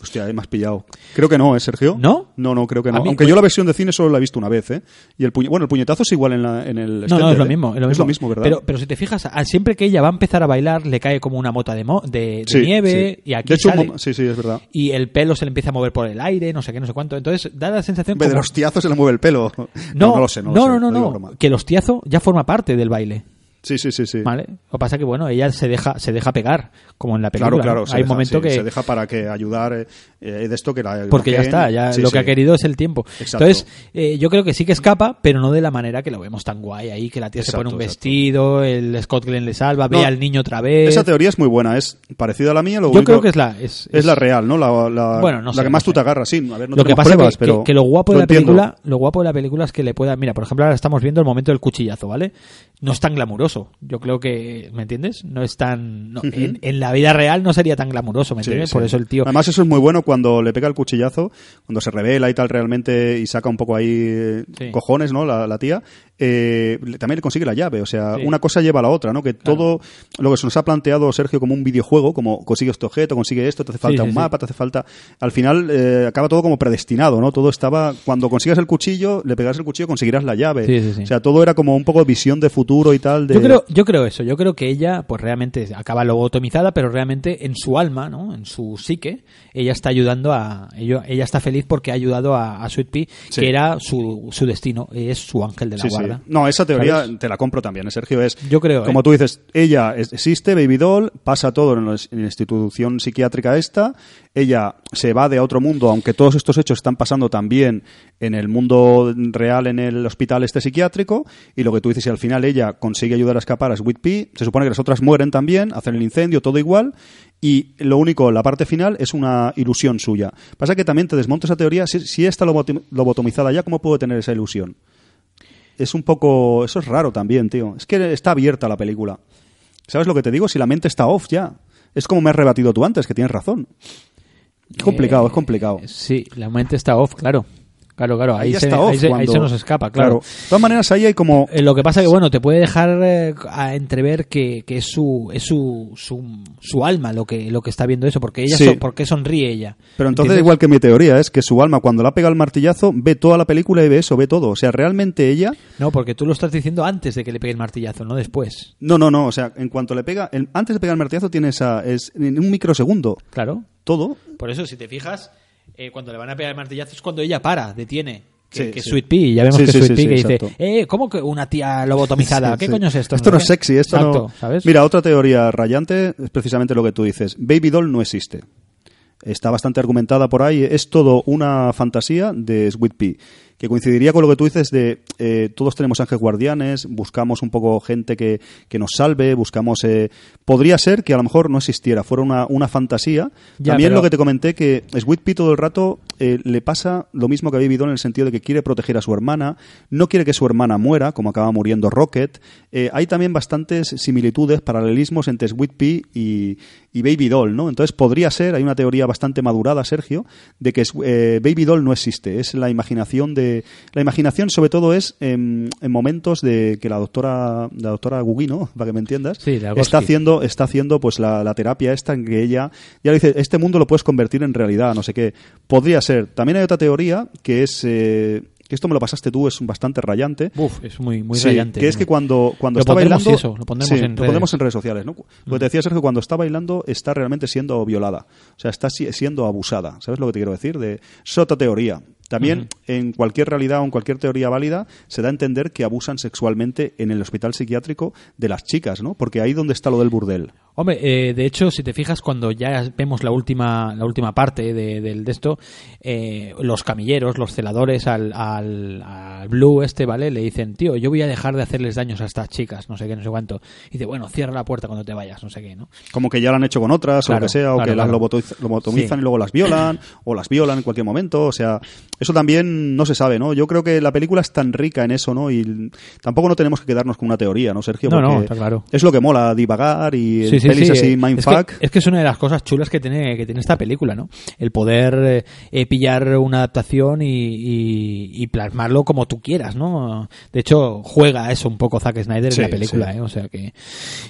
Hostia, ahí me has pillado. Creo que no, ¿eh, Sergio? ¿No? No, no, creo que no. Mí- Aunque yo la versión de cine solo la he visto una vez, ¿eh? Y el puñe- bueno, el puñetazo es igual en, la, en el No, no, extended, es lo ¿eh? mismo. Es lo mismo, ¿verdad? Pero, pero si te fijas, siempre que ella va a empezar a bailar, le cae como una mota de, mo- de, de Sí, nieve sí. y aquí De hecho, sale. sí, sí, es verdad. Y el pelo se le empieza a mover por el aire, no sé qué, no sé cuánto. Entonces da la sensación En vez de como... los tiazos se le mueve el pelo. No, no lo sé, no, no, lo sé, no, no, no, broma. que el hostiazo ya forma parte del baile. Sí, sí, sí, sí. ¿Vale? Lo que pasa es que, bueno, ella se deja, se deja pegar, como en la película. Claro, claro. Hay deja, un momento sí, que... Se deja para que ayudar eh, eh, de esto que la... Porque ya está, ya Sí, lo sí. que ha querido es el tiempo. Exacto. Entonces, eh, yo creo que sí que escapa, pero no de la manera que lo vemos tan guay ahí, que la tía se pone un exacto. vestido, el Scott Glenn le salva, ve No, al niño otra vez. Esa teoría es muy buena, es parecida a la mía. Lo Yo único- creo que es la... Es, Es la real, ¿no? La, la, Bueno, no la que no más tú te agarras, sí. A ver, no lo que pasa pruebas, que, pero que- que lo guapo de la película, lo guapo de la película es que le pueda, mira, por ejemplo, ahora estamos viendo el momento del cuchillazo, ¿vale? No es tan glamuroso. Yo creo que, ¿me entiendes? No es tan, no, en, en la vida real no sería tan glamuroso, ¿me entiendes? sí. Por eso el tío. Además, eso es muy bueno cuando le pega el cuchillazo, cuando se revela y tal realmente y saca un poco ahí eh, Sí. cojones, ¿no? La, la tía. Eh, también le consigue la llave. O sea, Sí. una cosa lleva a la otra, ¿no? Que todo lo que se nos ha planteado Sergio como un videojuego, como consigue este objeto, consigue esto, te hace falta sí, un sí. mapa, te hace falta. Al final eh, acaba todo como predestinado, ¿no? Todo estaba. Cuando consigas el cuchillo, le pegas el cuchillo, conseguirás la llave. O sea, todo era como un poco visión de futuro y tal. De... Yo creo, yo creo eso. Yo creo que ella, pues realmente acaba lobotomizada, pero realmente en su alma, ¿no? En su psique, ella está ayudando a. Ella, ella está feliz porque ha ayudado a, a Sweet Pea, que era su, su destino, es su ángel de la sí. Guarda. No, esa teoría ¿Sabes? te la compro también, ¿eh, Sergio. Es, Yo creo, como ¿eh? tú dices, ella existe, Baby Doll, pasa todo en, la- institución psiquiátrica esta, ella se va de a otro mundo, aunque todos estos hechos están pasando también en el mundo real, en el hospital este psiquiátrico, y lo que tú dices, y al final ella consigue ayudar a escapar a Sweet Pea, se supone que las otras mueren también, hacen el incendio, todo igual, y lo único, la parte final es una ilusión suya. Pasa que también te desmonto esa teoría, si, si está lobotom- lobotomizada ya, ¿cómo puede tener esa ilusión? Es un poco. Eso es raro también, tío. Es que está abierta la película. ¿Sabes lo que te digo? Si la mente está off ya. Es como me has rebatido tú antes, que tienes razón. Es complicado, es complicado. Eh, Sí, la mente está off, claro. Claro, claro, ahí, se, ahí se- ahí se nos escapa, claro. De todas maneras, ahí hay como. Eh, Lo que pasa que, bueno, te puede dejar eh, a entrever que, que es su es su, su, su alma lo que lo que está viendo eso, porque ella Sí. so- porque sonríe ella. Pero entonces, ¿Entiendes? igual que mi teoría, es que su alma, cuando le ha pegado el martillazo, ve toda la película y ve eso, ve todo. O sea, realmente ella. No, porque tú lo estás diciendo antes de que le pegue el martillazo, no después. No, no, no. O sea, en cuanto le pega. el- antes de pegar el martillazo, tiene esa. Es en un microsegundo. Claro. Todo. Por eso, si te fijas, eh, cuando le van a pegar el martillazo es cuando ella para, detiene. Que, Sí, que sí. Sweet Pea, ya vemos Sí, que Sweet Pea que dice, exacto. eh, ¿cómo que una tía lobotomizada? ¿Qué coño es esto? Esto no es sexy, esto Exacto, no. ¿sabes? Mira, otra teoría rayante es precisamente lo que tú dices. Baby Doll no existe. Está bastante argumentada por ahí. Es todo una fantasía de Sweet Pea. Que coincidiría con lo que tú dices de eh, todos tenemos ángeles guardianes, buscamos un poco gente que, que nos salve, buscamos. eh, podría ser que a lo mejor no existiera, fuera una, una fantasía. Ya, También pero- lo que te comenté que Sweet Pea todo el rato eh, le pasa lo mismo que a Baby Doll en el sentido de que quiere proteger a su hermana, no quiere que su hermana muera, como acaba muriendo Rocket. Eh, hay también bastantes similitudes, paralelismos entre Sweet Pea y, y Baby Doll, ¿no? Entonces podría ser, hay una teoría bastante madurada, Sergio, de que eh, Baby Doll no existe, es la imaginación de... La imaginación sobre todo es en, en momentos de que la doctora, la doctora Gugino, para que me entiendas, Sí, está haciendo, está haciendo pues la, la terapia esta en que ella ya le dice, este mundo lo puedes convertir en realidad, no sé qué. Podría ser. También hay otra teoría que es... eh, que esto me lo pasaste tú, es bastante rayante. Uf, es muy, muy Sí, rayante. que es que cuando, cuando Lo está bailando. eso, lo pondremos Sí, en lo pondremos redes. en redes sociales, ¿no? Lo que te decía Sergio, cuando está bailando, está realmente siendo violada. O sea, está si- siendo abusada. ¿Sabes lo que te quiero decir? De, es otra teoría. También en cualquier realidad o en cualquier teoría válida se da a entender que abusan sexualmente en el hospital psiquiátrico de las chicas, ¿no? Porque ahí donde está lo del burdel. Hombre, eh, de hecho, si te fijas, cuando ya vemos la última, la última parte de, de esto, eh, los camilleros, los celadores al, al, al Blue este, ¿vale? Le dicen, tío, yo voy a dejar de hacerles daños a estas chicas, no sé qué, no sé cuánto. Y dice, bueno, cierra la puerta cuando te vayas, no sé qué, ¿no? Como que ya lo han hecho con otras o lo que sea, o claro, que las claro. lobotomizan Sí. y luego las violan, o las violan en cualquier momento. O sea, eso también no se sabe, ¿no? Yo creo que la película es tan rica en eso, ¿no? Y tampoco no tenemos que quedarnos con una teoría, ¿no, Sergio? No, no, Porque está claro. Es lo que mola, divagar y Sí, sí, pelis sí, así, eh, mindfuck. Es que, es que es una de las cosas chulas que tiene, que tiene esta película, ¿no? El poder eh, eh, pillar una adaptación y, y- y plasmarlo como tú quieras, ¿no? De hecho, juega eso un poco Zack Snyder en la película. ¿eh? O sea que...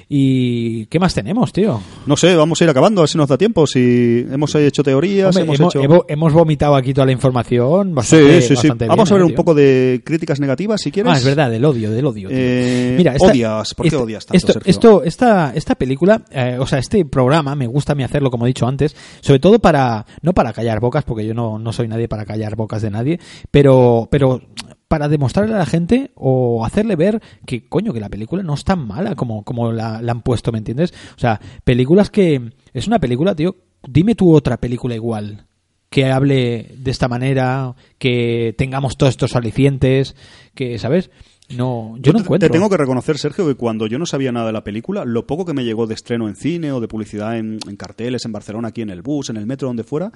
¿Y qué más tenemos, tío? No sé, vamos a ir acabando, a ver si nos da tiempo. Si hemos hecho teorías, Hombre, hemos, hemos, hecho... hemos vomitado aquí toda la información Sí, bastante, sí, sí. bastante Vamos bien, a ver ¿eh, un poco de críticas negativas, si quieres. Ah, es verdad, del odio, del odio. Eh, Mira, esta- odias, ¿por qué este- odias tanto, esto, Sergio? esto- esta, esta película, eh, o sea, este programa, me gusta a mí hacerlo, como he dicho antes, sobre todo para, no para callar bocas, porque yo no, no soy nadie para callar bocas de nadie, pero, pero para demostrarle a la gente o hacerle ver que, coño, que la película no es tan mala como, como la, la han puesto, ¿me entiendes? O sea, películas que, es una película, tío, dime tú otra película igual que hable de esta manera, que tengamos todos estos alicientes, que, ¿sabes? No, yo no te- encuentro. Te tengo que reconocer, Sergio, que cuando yo no sabía nada de la película, lo poco que me llegó de estreno en cine o de publicidad en, en carteles, en Barcelona, aquí en el bus, en el metro, donde fuera,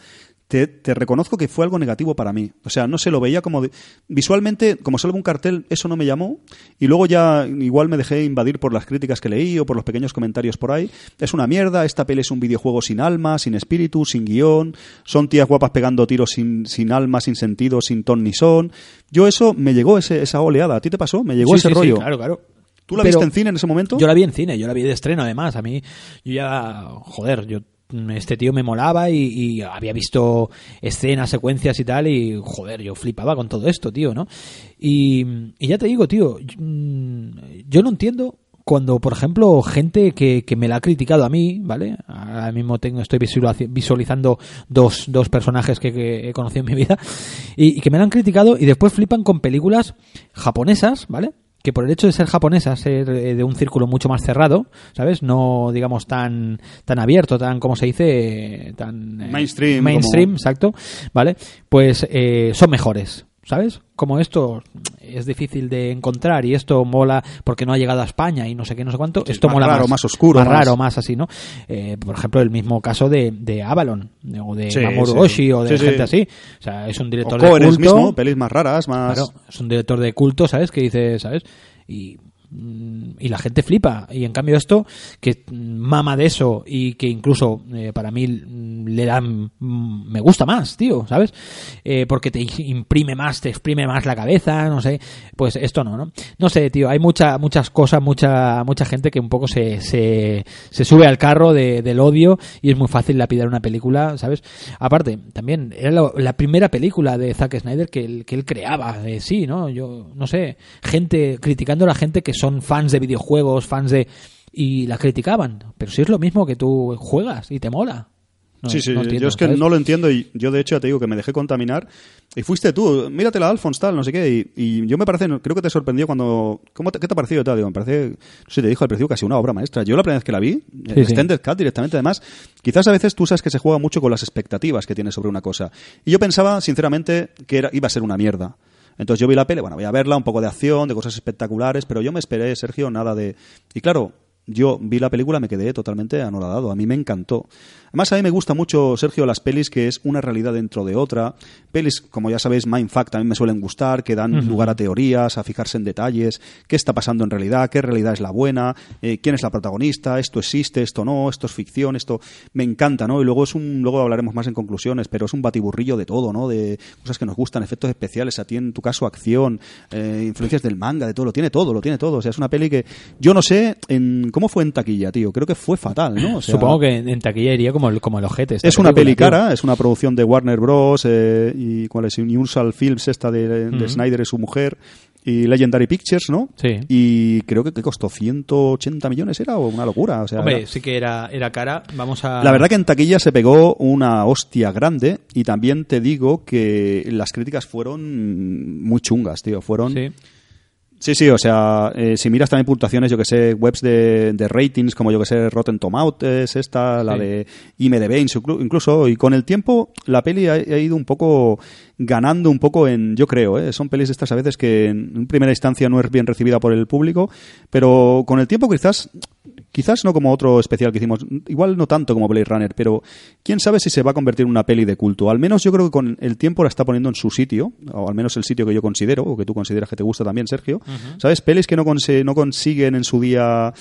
te, te reconozco que fue algo negativo para mí. O sea, no se lo veía como... de- visualmente, como solo un cartel, eso no me llamó. Y luego ya igual me dejé invadir por las críticas que leí o por los pequeños comentarios por ahí. Es una mierda, esta peli es un videojuego sin alma, sin espíritu, sin guion. Son tías guapas pegando tiros sin, sin alma, sin sentido, sin ton ni son. Yo eso me llegó ese- esa oleada. ¿A ti te pasó? Me llegó Sí, ese sí, sí, rollo. claro, claro. ¿Tú la Pero viste en cine en ese momento? Yo la vi en cine, yo la vi de estreno además. A mí, yo ya, joder, yo este tío me molaba y, y había visto escenas, secuencias y tal y joder, yo flipaba con todo esto, tío, ¿no? Y, y ya te digo, tío, mm, yo no entiendo cuando, por ejemplo, gente que, que me la ha criticado a mí, ¿vale? Ahora mismo tengo, estoy visualiz- visualizando dos, dos personajes que, que he conocido en mi vida y, y que me la han criticado y después flipan con películas japonesas, ¿vale? que por el hecho de ser japonesas, ser eh, de un círculo mucho más cerrado, ¿sabes? No, digamos, tan, tan abierto, tan, como se dice, tan... eh, Mainstream, Mainstream, como- exacto, ¿vale? Pues eh, son mejores, ¿sabes? Como esto es difícil de encontrar y esto mola porque no ha llegado a España y no sé qué, no sé cuánto, esto más mola raro, más. más oscuro, Más, más- raro, más así, ¿no? Eh, por ejemplo, el mismo caso de, de Avalon, o de Sí, Mamoru sí. Oshii, o de Sí, gente así. O sea, es un director O de culto. mismo, pelis más raras, más... Claro, es un director de culto, ¿sabes? Que dice, ¿sabes? Y, y la gente flipa. Y en cambio esto, que mama de eso y que incluso eh, para mí le dan... mm, me gusta más, tío, ¿sabes? Eh, porque te imprime más, te exprime más la cabeza, no sé. Pues esto no, ¿no? No sé, tío, hay mucha, muchas cosas, mucha, mucha gente que un poco se, se, se sube al carro de- del odio y es muy fácil lapidar una película, ¿sabes? Aparte, también era la, la primera película de Zack Snyder que que él creaba, de sí, ¿no? Yo, no sé, gente, criticando a la gente que son fans de videojuegos, fans de... y la criticaban, pero si es lo mismo que tú juegas y te mola. No, sí, sí, no entiendo, yo es que ¿sabes? no lo entiendo y yo de hecho ya te digo que me dejé contaminar y fuiste tú, míratela Alphonse tal, no sé qué y, y yo me parece, creo que te sorprendió cuando, ¿cómo te, ¿qué te ha parecido tal? Digo, me parece, no sé, te dijo al principio casi una obra maestra. Yo la primera vez que la vi, Sí, el sí. Extended Cut directamente además, quizás a veces tú sabes que se juega mucho con las expectativas que tienes sobre una cosa y yo pensaba sinceramente que era, iba a ser una mierda. Entonces yo vi la peli, bueno, voy a verla, un poco de acción, de cosas espectaculares, pero yo me esperé, Sergio, nada de... Y claro, yo vi la película, me quedé totalmente anoradado. A mí me encantó. Además, a mí me gusta mucho, Sergio, las pelis que es una realidad dentro de otra. Pelis, como ya sabéis, Mindfuck también me suelen gustar, que dan lugar a teorías, a fijarse en detalles, qué está pasando en realidad, qué realidad es la buena, eh, quién es la protagonista, esto existe, esto no, esto es ficción, esto me encanta, ¿no? Y luego es un, luego hablaremos más en conclusiones, pero es un batiburrillo de todo, ¿no? De cosas que nos gustan, efectos especiales, a ti en tu caso acción, eh, influencias del manga, de todo, lo tiene todo, lo tiene todo. O sea, es una peli que yo no sé en cómo fue en taquilla, tío. Creo que fue fatal, ¿no? O sea, Supongo que en, en taquilla iría como el, como el ojete. esta es una peli tío. cara, es una producción de Warner Bros. eh, y cuál es Universal Films, esta de. Snyder y su mujer, y Legendary Pictures, ¿no? Sí. Y creo que, que costó 180 millones, era o una locura. O sea, Hombre, era- sí que era, era cara. Vamos a... la verdad que en taquilla se pegó una hostia grande y también te digo que las críticas fueron muy chungas, tío. Fueron... Sí. Sí, sí, o sea, eh, si miras también puntuaciones, yo que sé, webs de, de ratings, como yo que sé, Rotten Tomatoes, esta, la de IMDb, inclu- incluso, y con el tiempo la peli ha, ha ido un poco ganando un poco en, yo creo, ¿eh? son pelis de estas a veces que en primera instancia no es bien recibida por el público, pero con el tiempo quizás Quizás no como otro especial que hicimos, igual no tanto como Blade Runner, pero quién sabe si se va a convertir en una peli de culto. Al menos yo creo que con el tiempo la está poniendo en su sitio, o al menos el sitio que yo considero, o que tú consideras que te gusta también, Sergio. ¿Sabes? Pelis que no, consiguen en su día...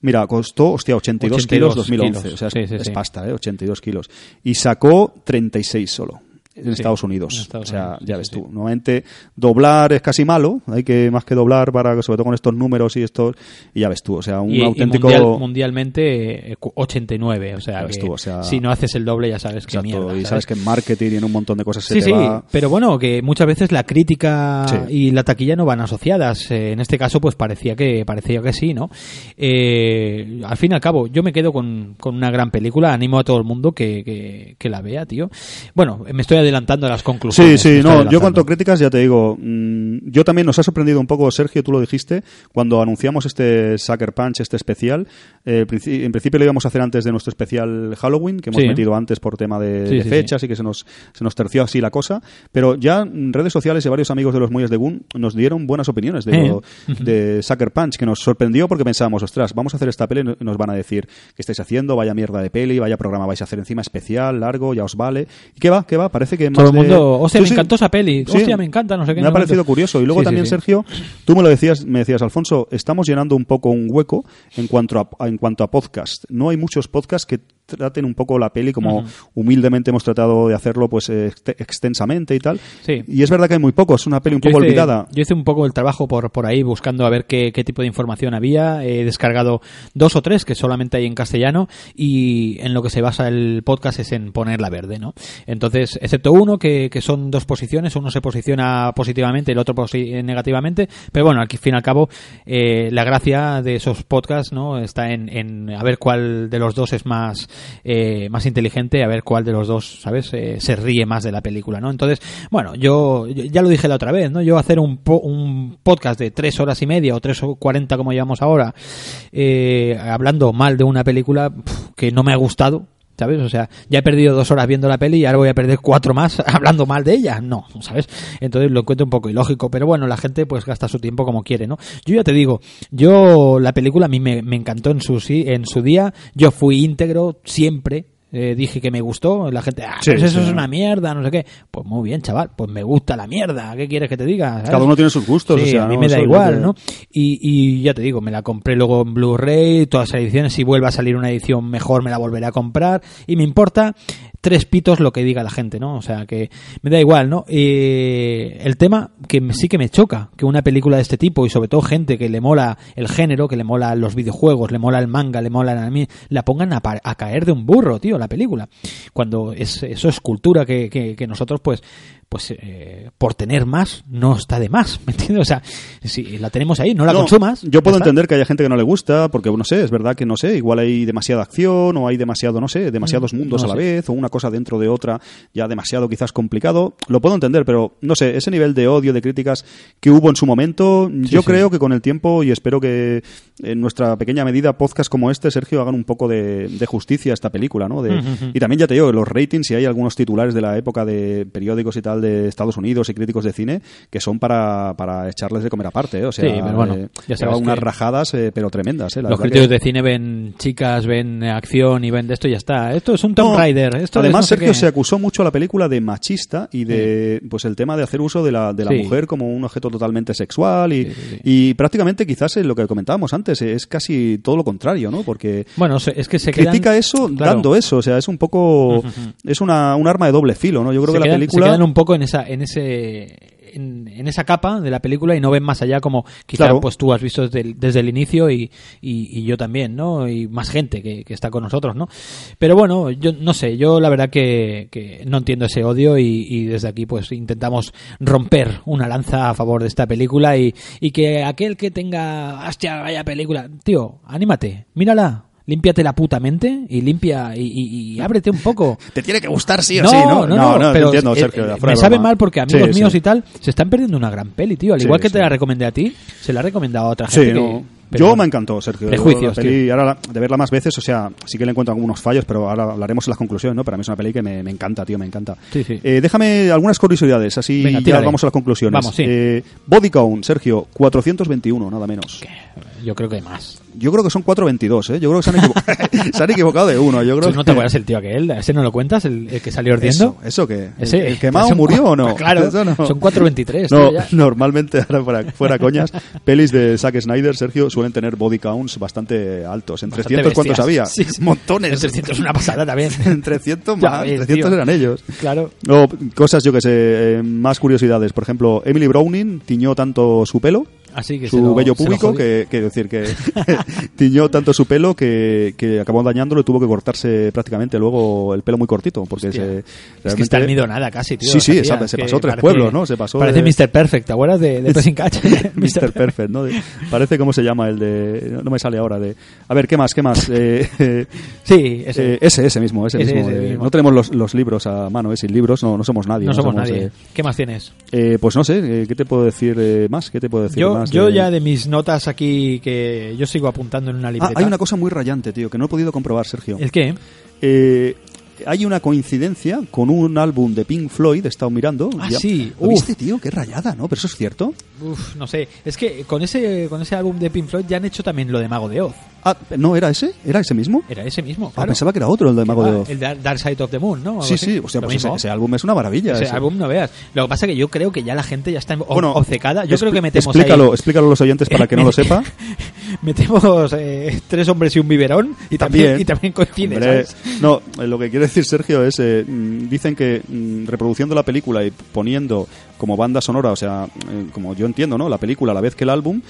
Mira, costó, hostia, 82, 82 kilos 2011. kilos. O sea, es, Sí, sí, es sí. pasta, ¿eh? 82 kilos. Y sacó 36 solo. En Estados Unidos. en Estados o sea, Unidos, ya ves tú. Normalmente doblar es casi malo. Hay que más que doblar para, sobre todo con estos números y estos. Y ya ves tú. O sea, un Y, y auténtico. mundial- mundialmente eh, cu- 89, o sea, que tú, o sea- si no haces el doble ya sabes que Exacto, mierda. y ¿sabes? que en marketing y en un montón de cosas se Sí, te sí, va. pero bueno, que muchas veces la crítica y la taquilla no van asociadas. Eh, en este caso, pues parecía que parecía que sí, ¿no? Eh, al fin y al cabo, yo me quedo con, con una gran película. Animo a todo el mundo que, que, que la vea, tío. Bueno, me estoy adelantando a las Sí, conclusiones. sí, estoy no, yo cuanto a críticas ya te digo, mm, yo también nos ha sorprendido un poco, Sergio, tú lo dijiste, cuando anunciamos este Sucker Punch, este especial, eh, en principio lo íbamos a hacer antes de nuestro especial Halloween, que hemos Sí. metido antes por tema de, Sí, de sí, fechas y que se nos, se nos terció así la cosa, pero ya en redes sociales y varios amigos de los Muelles de Gun nos dieron buenas opiniones de, Eh. de Sucker Punch, que nos sorprendió porque pensábamos, ostras, vamos a hacer esta peli y nos van a decir, ¿qué estáis haciendo? Vaya mierda de peli, vaya programa vais a hacer encima especial, largo, ya os vale. ¿Y qué va? ¿Qué va? Parece que Todo más el de- mundo, hostia, me sí. encantó esa peli, Sí. hostia, me encanta, no sé qué. Me ha sé parecido curioso. Y luego Sí, también. Sergio, tú me lo decías, me decías, Alfonso, estamos llenando un poco un hueco en cuanto a, en cuanto a podcast. No hay muchos podcasts que traten un poco la peli como humildemente hemos tratado de hacerlo pues ext- extensamente y tal. Sí. Y es verdad que hay muy pocos, es una peli un Yo poco hice- olvidada. Yo hice un poco el trabajo por, por ahí buscando a ver qué, qué tipo de información había. He descargado dos o tres que solamente hay en castellano y en lo que se basa el podcast es en ponerla verde, ¿no? Entonces, excepto uno que, que son dos posiciones, uno se posiciona positivamente y el otro posi- negativamente, pero bueno, al fin y al cabo, eh, la gracia de esos podcasts, ¿no? Está en, en a ver cuál de los dos es más, eh, más inteligente, a ver cuál de los dos, ¿sabes? Eh, se ríe más de la película, ¿no? Entonces, bueno, yo, ya lo dije la otra vez, ¿no? Yo hacer un, po- un podcast de tres horas y media o tres o cuarenta como llevamos ahora, eh, hablando mal de una película que no me ha gustado, ¿Sabes? O sea, ya he perdido dos horas viendo la peli y ahora voy a perder cuatro más hablando mal de ella. No, ¿sabes? Entonces lo encuentro un poco ilógico, pero bueno, la gente pues gasta su tiempo como quiere, ¿no? Yo ya te digo, yo la película a mí me, me encantó en su, en su día, yo fui íntegro siempre. Eh, dije que me gustó, la gente, ah, Sí, pues eso sí. es una mierda, no sé qué. Pues muy bien, chaval, pues me gusta la mierda, ¿qué quieres que te diga? ¿sabes? Cada uno tiene sus gustos. Sí, o sea, a mí ¿no? me da igual, que- ¿no? Y, y ya te digo, me la compré luego en Blu-ray, todas las ediciones, si vuelve a salir una edición mejor me la volveré a comprar y me importa tres pitos lo que diga la gente, ¿no? O sea, que me da igual, ¿no? Eh, el tema que sí que me choca, que una película de este tipo y sobre todo gente que le mola el género, que le mola los videojuegos, le mola el manga, le mola el anime, la pongan a, a caer de un burro, tío, la película. Cuando es, eso es cultura que, que, que nosotros pues pues eh, por tener más no está de más, ¿me entiendes? O sea, si la tenemos ahí, no la No, consumas. Yo puedo entender que haya gente que no le gusta, porque no sé, es verdad que no sé, igual hay demasiada acción o hay demasiado, no sé, demasiados mundos Mm, no a la sé. vez o una cosa dentro de otra ya demasiado quizás complicado. Lo puedo entender, pero no sé, ese nivel de odio, de críticas que hubo en su momento, yo sí. creo que con el tiempo y espero que en nuestra pequeña medida podcasts como este, Sergio, hagan un poco de, de justicia a esta película, ¿no? De- Y también ya te digo, los ratings, si hay algunos titulares de la época de periódicos y tal de Estados Unidos y críticos de cine que son para, para echarles de comer aparte, ¿eh? O sea, Sí, pero bueno, eh, ya sabes unas rajadas, eh, pero tremendas, ¿eh? La Los críticos que- de cine ven chicas, ven acción y ven de esto y ya está. Esto es un Tomb No, Raider. Esto es además, no sé Sergio qué. se acusó mucho a la película de machista y de pues el tema de hacer uso de la, de la Sí. mujer como un objeto totalmente sexual y, y prácticamente quizás es lo que comentábamos antes, es casi todo lo contrario, ¿no? Porque Bueno, es que se critica eso claro, dando eso, o sea, es un poco es una, un arma de doble filo, ¿no? Yo creo se que la película se quedan un poco en esa en ese en, en esa capa de la película y no ven más allá como quizá Claro. pues tú has visto desde el, desde el inicio y, y, y yo también, ¿no? Y más gente que, que está con nosotros, ¿no? Pero bueno, yo no sé, yo la verdad que, que no entiendo ese odio y, y desde aquí pues intentamos romper una lanza a favor de esta película y, y que aquel que tenga, hostia, vaya película, tío, anímate, mírala. Límpiate la puta mente y limpia y, y- y ábrete un poco. te tiene que gustar sí o No, sí, ¿no? no, no, pero entiendo, Sergio, eh, me sabe mal porque amigos Sí, míos sí. y tal se están perdiendo una gran peli, tío. Al igual que te la recomendé a ti, se la he recomendado a otra gente. que, Pero Yo bueno. me encantó, Sergio. Prejuicios, la peli, ahora la- de verla más veces, o sea, sí que le encuentro algunos fallos, pero ahora hablaremos en las conclusiones, ¿no? Para mí es una peli que me, me encanta, tío, me encanta. Sí, sí. Eh, déjame algunas curiosidades, así Venga, ya vamos a las conclusiones. Vamos, sí. Eh, body count, Sergio, 421, nada menos. Yo creo que más. Yo creo que son 422, ¿eh? Yo creo que se han, se han equivocado de uno. Yo creo ¿Tú no que- te acuerdas el tío aquel? ¿Ese no lo cuentas? ¿El, el que salió ardiendo? Eso, ¿eso qué? Ese, ¿El, el quemado murió o no? Claro, no. son 4.23. No, normalmente, ahora fuera, fuera coñas, pelis de Zack Snyder, Sergio, suelen tener body counts bastante altos. En Bastante 300, ¿cuántos había? Sí, sí. Montones. En 300 es una pasada también. En 300 Ya más, ves, 300 tío. eran ellos. Claro. No, cosas, yo que sé, eh, más curiosidades. Por ejemplo, Emily Browning tiñó tanto su pelo, Así que su se lo- vello se lo púbico, jodió. que, que decir que tiñó tanto su pelo que, que acabó dañándolo y tuvo que cortarse prácticamente luego el pelo muy cortito. Porque Hostia. se, Es que realmente- está almidonada casi, tío. Sí, sí, se que pasó tres parece- pueblos, ¿no? Se pasó Parece de- Mr. Perfect, ¿te acuerdas de, de Pressing Catch? Mr. Perfect, ¿no? De- parece cómo se llama el de... No, me sale ahora de... A ver, ¿qué más? ¿Qué más? Eh, eh, Sí, ese. eh, ese, ese mismo, ese, Ese, mismo, ese de- mismo. No tenemos los, los libros a mano, ¿eh? Sin libros no, no somos nadie. no somos nadie. eh, ¿Qué más tienes? eh, pues no sé, eh, ¿qué te puedo decir eh, más? ¿Qué te puedo decir Yo, más? yo de- ya de mis notas aquí que yo sigo apuntando en una Ah, libreta. hay una cosa muy rayante, tío, que no he podido comprobar, Sergio. ¿El qué? Eh, hay una coincidencia con un álbum de Pink Floyd, he estado mirando. Ah, ya- sí, ¿Lo viste, tío? Qué rayada, ¿no? Pero eso es cierto. Uf, no sé. Es que con ese, con ese álbum de Pink Floyd ya han hecho también lo de Mago de Oz. Ah, ¿no era ese? ¿Era ese mismo? Era ese mismo, Ah, pensaba que era otro, el de Mago Ah, de Oz. El Dark Side of the Moon, ¿no? Algo Sí, así. sí, Lo pues ese, álbum es una maravilla. Ese ese. álbum no veas. Lo que pasa es que yo creo que ya la gente ya está Bueno, obcecada. Yo creo que metemos explícalo, ahí... explícalo a los oyentes para que no lo sepa. metemos eh, tres hombres y un biberón y también, También. y también no, eh, lo que quiere decir Sergio es, eh, mm, dicen que mm, reproduciendo la película y poniendo como banda sonora, o sea, eh, como yo entiendo, ¿no? La película a la vez que el álbum,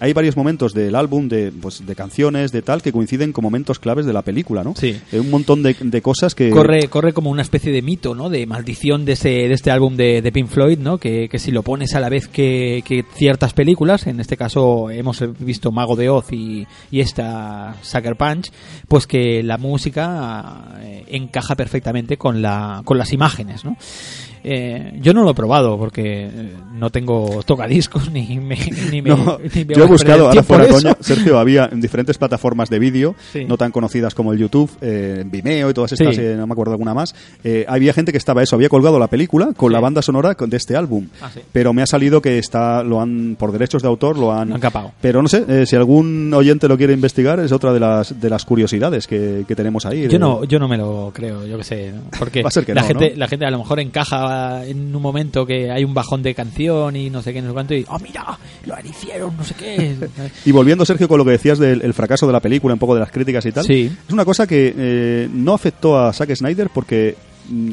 hay varios momentos del álbum de, pues, de canciones, de tal, que coinciden con momentos claves de la película, ¿no? Sí. Eh, un montón de, de cosas que... Corre, corre como una especie de mito, ¿no? De maldición de, ese, de este álbum de, de Pink Floyd, ¿no? Que, que si lo pones a la vez que, que ciertas películas, en este caso hemos visto Mago de Oz y, y esta Sucker Punch, pues que la música eh, encaja perfectamente con, la, con las imágenes, ¿no? Eh, yo no lo he probado porque eh, no tengo tocadiscos ni me, ni me, No, ni me yo he buscado, ahora fuera coña, Sergio, había en diferentes plataformas de vídeo, Sí. no tan conocidas como el YouTube, eh, Vimeo y todas estas, Sí. eh, no me acuerdo alguna más, eh, había gente que estaba eso, había colgado la película con Sí. la banda sonora de este álbum, Ah, pero me ha salido que está, lo han, por derechos de autor, lo han... Han capado. Pero no sé, si algún oyente lo quiere investigar, es otra de las, de las curiosidades que, que tenemos ahí. Yo no, yo no me lo creo, yo qué sé, porque Va a ser que la no, gente, ¿no? la gente a lo mejor encaja en un momento que hay un bajón de canción y no sé qué, no sé cuánto y oh mira, lo hicieron, no sé qué. Y volviendo, Sergio, con lo que decías del el fracaso de la película, un poco de las críticas y tal, Sí. es una cosa que eh, no afectó a Zack Snyder porque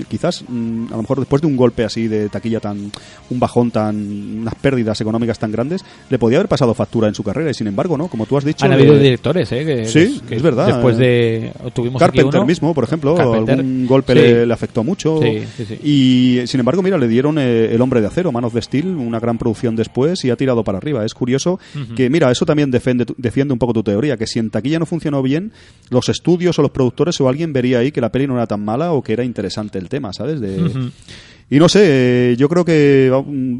quizás mm, a lo mejor después de un golpe así de taquilla tan un bajón tan unas pérdidas económicas tan grandes le podía haber pasado factura en su carrera y sin embargo no como tú has dicho Han eh, habido directores, ¿eh? Que, Sí, que es verdad, Después eh. de tuvimos aquí Carpenter uno. mismo por ejemplo Carpenter. algún golpe Sí. le, le afectó mucho Sí, sí, sí. y sin embargo mira le dieron eh, el hombre de acero Man of the Steel una gran producción después y ha tirado para arriba es curioso que mira eso también defiende defiende un poco tu teoría que si en taquilla no funcionó bien los estudios o los productores o alguien vería ahí que la peli no era tan mala o que era interesante el tema sabes de y no sé yo creo que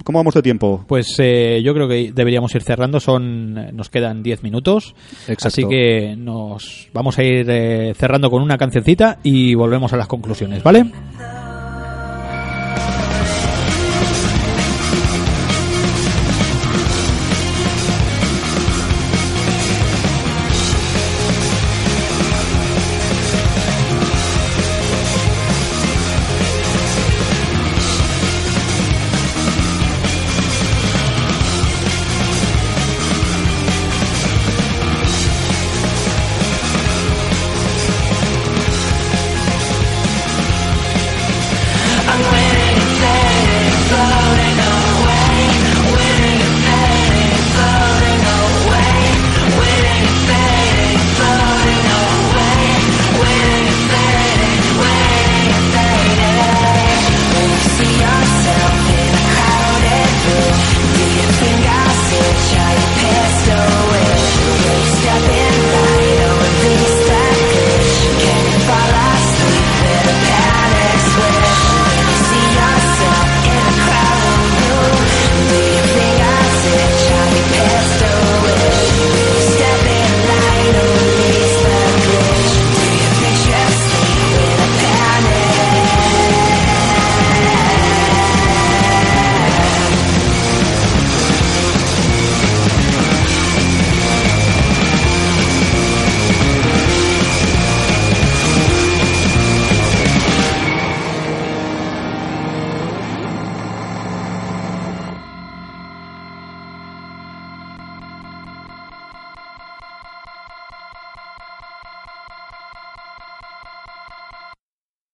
cómo vamos de tiempo Pues eh, yo creo que deberíamos ir cerrando. Son eh, nos quedan 10 minutos, Exacto. así que nos vamos a ir eh, cerrando con una cancioncita y volvemos a las conclusiones, ¿vale?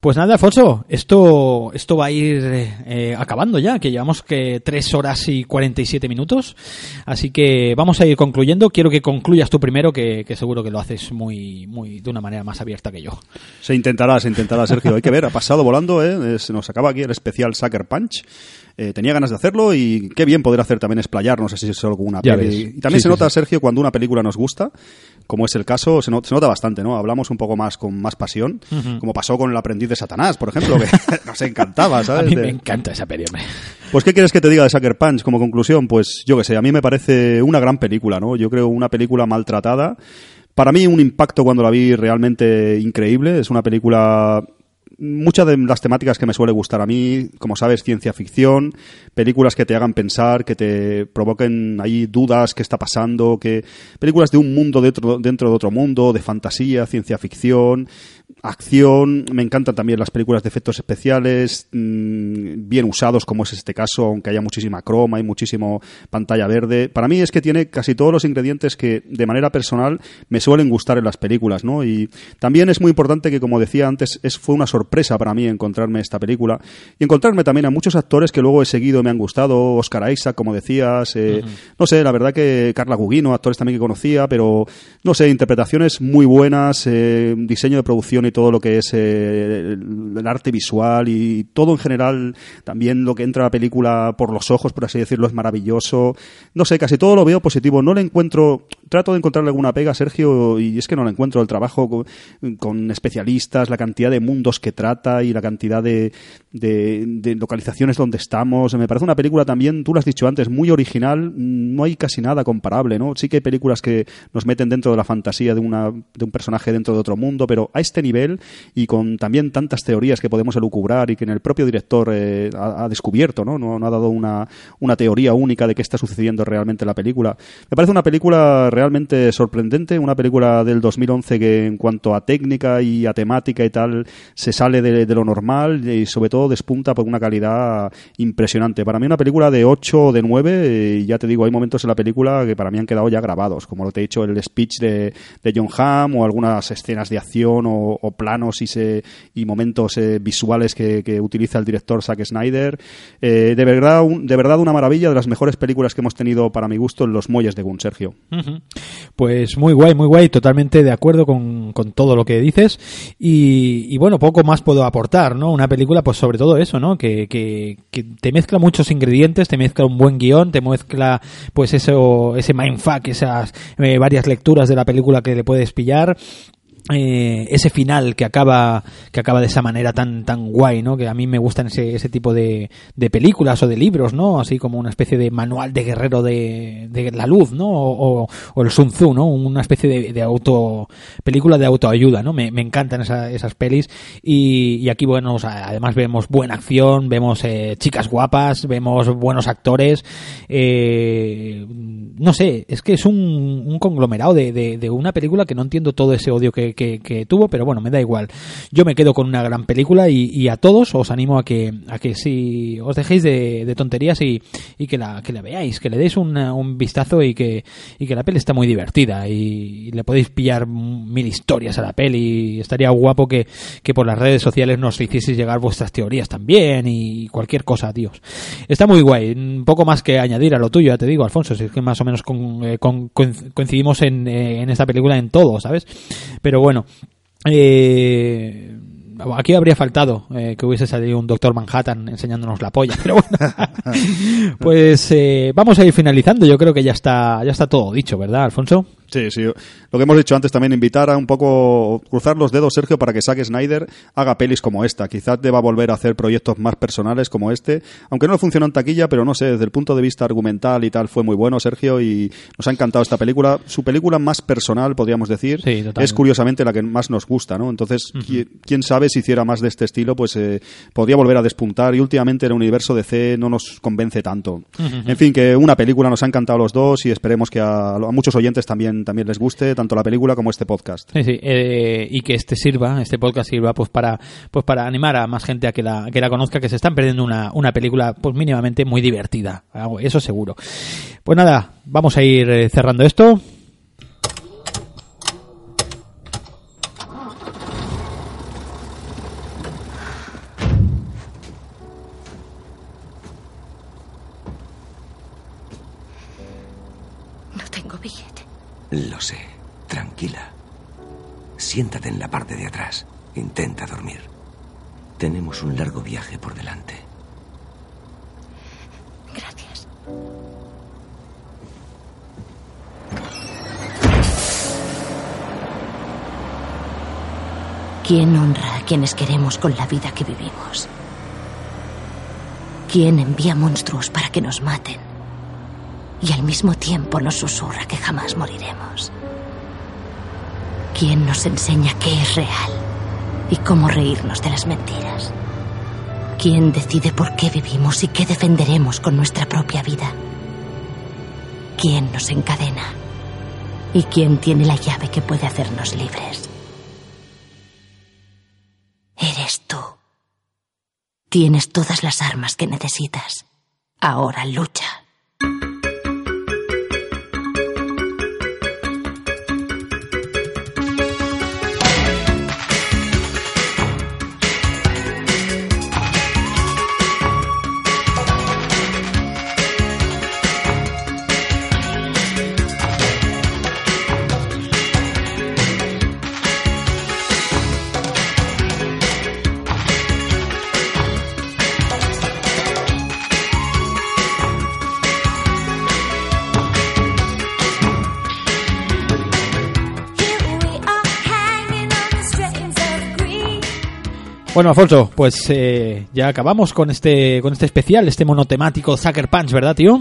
Pues nada, Alfonso, esto, esto va a ir eh, acabando ya, que llevamos que 3 horas y 47 minutos. Así que vamos a ir concluyendo. Quiero que concluyas tú primero, que, que seguro que lo haces muy, muy, de una manera más abierta que yo. Se intentará, se intentará, Sergio. Hay que ver, ha pasado volando, ¿eh? Se nos acaba aquí el especial Sucker Punch. Eh, tenía ganas de hacerlo y qué bien poder hacer también explayar, no sé si es alguna Ya peli. ves. Y también Sí, se sí, nota, sí. Sergio, cuando una película nos gusta, como es el caso, se, no- se nota bastante, ¿no? Hablamos un poco más con más pasión, como pasó con El aprendiz de Satanás, por ejemplo, que nos encantaba, A ¿sabes? De- me encanta esa peli. Pues, ¿qué quieres que te diga de Sucker Punch como conclusión? Pues, yo que sé, a mí me parece una gran película, ¿no? Yo creo una película maltratada. Para mí, un impacto cuando la vi realmente increíble. Es una película. Muchas de las temáticas que me suele gustar a mí, como sabes, ciencia ficción, películas que te hagan pensar, que te provoquen ahí dudas, qué está pasando, que películas de un mundo dentro, dentro de otro mundo, de fantasía, ciencia ficción, acción. Me encantan también las películas de efectos especiales, mm, bien usados, como es este caso, aunque haya muchísima croma y muchísimo pantalla verde. Para mí es que tiene casi todos los ingredientes que, de manera personal, me suelen gustar en las películas, ¿no? Y también es muy importante que, como decía antes, es, fue una sorpresa para mí encontrarme esta película y encontrarme también a muchos actores que luego he seguido y me han gustado. Oscar Isaac, como decías, eh, no sé, la verdad que Carla Gugino, actores también que conocía, pero no sé, interpretaciones muy buenas, eh, diseño de producción y todo lo que es eh, el, arte visual y todo en general, también lo que entra a la película por los ojos, por así decirlo, es maravilloso. No sé, casi todo lo veo positivo. No le encuentro, trato de encontrarle alguna pega, Sergio, y es que no le encuentro. El trabajo con, especialistas, la cantidad de mundos que trata y la cantidad de, de, de localizaciones donde estamos. Me parece una película también, tú lo has dicho antes, muy original. No hay casi nada comparable, ¿no? Sí que hay películas que nos meten dentro de la fantasía de, una, de un personaje dentro de otro mundo, pero a este nivel y con también tantas teorías que podemos elucubrar y que en el propio director eh, ha, descubierto, ¿no? ¿no? No ha dado una, una teoría única de qué está sucediendo realmente en la película. Me parece una película realmente sorprendente, una película del 2011 que en cuanto a técnica y a temática y tal se sale de, lo normal y sobre todo despunta por una calidad impresionante. Para mí una película de 8 o de 9, eh, y ya te digo, hay momentos en la película que para mí han quedado ya grabados, como lo te he dicho, el speech de, de John Hamm o algunas escenas de acción o, planos y, se, y momentos eh, visuales que, utiliza el director Zack Snyder. Eh, de, verdad, un- de verdad una maravilla, de las mejores películas que hemos tenido para mi gusto en los muelles de Gun, Sergio. Pues muy guay, muy guay, totalmente de acuerdo con, con todo lo que dices y, y bueno, poco más puedo aportar, ¿no? Una película, pues sobre todo eso, ¿no? Que, que, que te mezcla muchos ingredientes, te mezcla un buen guion, te mezcla pues eso, ese mindfuck, esas eh, varias lecturas de la película que le puedes pillar eh, ese final que acaba que acaba de esa manera tan tan guay no que a mí me gustan ese, ese tipo de, de películas o de libros no así como una especie de manual de guerrero de, de la luz no o, o- el Sun Tzu no una especie de, auto película de autoayuda no me, me encantan esa- esas pelis. Y, y aquí bueno o sea, además vemos buena acción vemos eh, chicas guapas vemos buenos actores. Eh, no sé es que es un, un conglomerado de, de, de una película que no entiendo todo ese odio que, que, tuvo, pero bueno, me da igual. Yo me quedo con una gran película y, y a todos os animo a que, a que si os dejéis de, de tonterías y, que, la, que la veáis, que le deis un vistazo y que, y que la peli está muy divertida y, le podéis pillar mil historias a la peli estaría guapo que, que por las redes sociales nos hicieseis llegar vuestras teorías también y cualquier cosa, tíos. Está muy guay, un poco más que añadir a lo tuyo, ya te digo, Alfonso, si es que más o menos con- eh, con- coinc- coincidimos en, eh, en esta película en todo, ¿sabes? Pero bueno, eh, aquí habría faltado eh, que hubiese salido un Doctor Manhattan enseñándonos la polla, pero bueno, pues eh, vamos a ir finalizando, yo creo que ya está, ya está todo dicho, ¿verdad, Alfonso? Sí, sí. Lo que hemos dicho antes también, invitar a un poco, cruzar los dedos, Sergio, para que Zack Snyder haga pelis como esta. Quizás deba volver a hacer proyectos más personales como este, aunque no funcionó en taquilla, pero no sé, desde el punto de vista argumental y tal, fue muy bueno, Sergio, y nos ha encantado esta película. Su película más personal, podríamos decir, Sí, es curiosamente la que más nos gusta, ¿no? Entonces, qui- quién sabe si hiciera más de este estilo, pues eh, podría volver a despuntar, y últimamente el universo DC no nos convence tanto. En fin, que una película nos ha encantado a los dos y esperemos que a, a muchos oyentes también, también les guste, tanto la película como este podcast. Sí, sí, eh, y que este sirva, este podcast sirva pues para pues para animar a más gente a que la, que la conozca, que se están perdiendo una, una película pues mínimamente muy divertida, eso seguro. Pues nada, vamos a ir eh, cerrando esto. Lo sé. Tranquila. Siéntate en la parte de atrás. Intenta dormir. Tenemos un largo viaje por delante. Gracias. ¿Quién honra a quienes queremos con la vida que vivimos? ¿Quién envía monstruos para que nos maten? Y al mismo tiempo nos susurra que jamás moriremos. ¿Quién nos enseña qué es real y cómo reírnos de las mentiras? ¿Quién decide por qué vivimos y qué defenderemos con nuestra propia vida? ¿Quién nos encadena? ¿Y quién tiene la llave que puede hacernos libres? Eres tú. Tienes todas las armas que necesitas. Ahora lucha. Bueno, Alfonso, pues eh, ya acabamos con este con este especial, este monotemático Sucker Punch, ¿verdad, tío?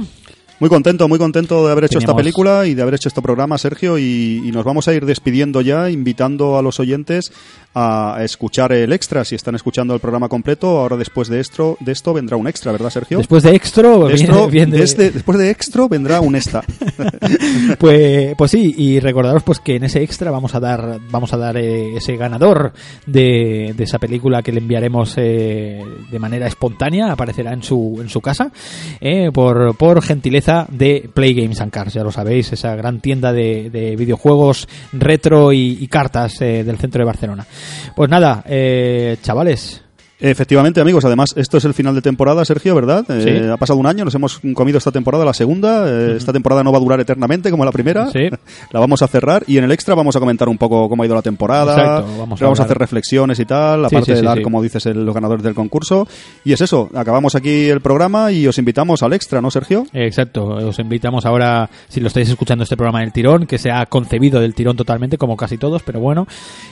Muy contento, muy contento de haber hecho esta película y de haber hecho este programa, Sergio, y, y nos vamos a ir despidiendo ya, invitando a los oyentes a escuchar el extra. Si están escuchando el programa completo, ahora después de esto, de esto vendrá un extra, ¿verdad, Sergio? Después de extra, viene- viene- desde- después de extra vendrá un esta. pues, pues sí, y recordaros pues que en ese extra vamos a dar vamos a dar eh, ese ganador de, de esa película que le enviaremos eh, de manera espontánea, aparecerá en su en su casa eh, por, por gentileza de Play Games and Cars, ya lo sabéis, esa gran tienda de, de videojuegos retro y, y cartas eh, del centro de Barcelona. Pues nada, eh, chavales, Efectivamente, amigos. Además, esto es el final de temporada, Sergio, ¿verdad? Eh, ha pasado un año, nos hemos comido esta temporada, la segunda. Eh, Esta temporada no va a durar eternamente como la primera. Sí. La vamos a cerrar y en el extra vamos a comentar un poco cómo ha ido la temporada. Exacto, vamos a hacer reflexiones y tal, Sí, aparte de dar, como dices, el- los ganadores del concurso. Y es eso, acabamos aquí el programa y os invitamos al extra, ¿no, Sergio? Exacto, os invitamos ahora, si lo estáis escuchando este programa del tirón, que se ha concebido del tirón totalmente, como casi todos, pero bueno.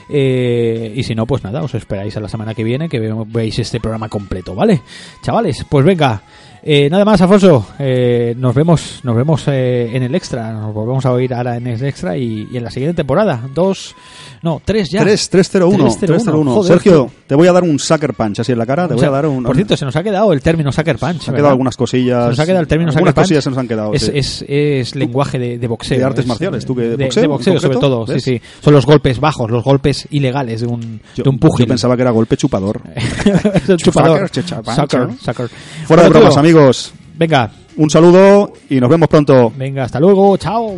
Eh, y si no, pues nada, os esperáis a la semana que viene que ve- veáis este programa completo, ¿vale? Chavales, pues venga. Eh, nada más, Afonso. eh, nos vemos, nos vemos eh, en el extra. Nos volvemos a oír ahora en el extra y, y en la siguiente temporada. Dos, no, tres ya. 3, 301. 301. 301. Joder, Sergio, te voy a dar un sucker punch así en la cara. Te o voy sea, a dar un. Por cierto, se nos ha quedado el término Sucker Punch. se han quedado algunas cosillas. Se nos ha quedado el término algunas Sucker Punch. cosillas se nos han quedado. Es, sí. es, es lenguaje de, de boxeo. De artes es- marciales, ¿tú qué? De, ¿Boxeo de boxeo, sobre todo. ¿Ves? Sí, sí. Son los golpes bajos, los golpes ilegales de un, Yo, de un púgil. yo pensaba que era golpe chupador. Chupador. Sucker. Fuera de bromas, tío, amigos. Venga, Un saludo y nos vemos pronto. venga, hasta luego. Chao.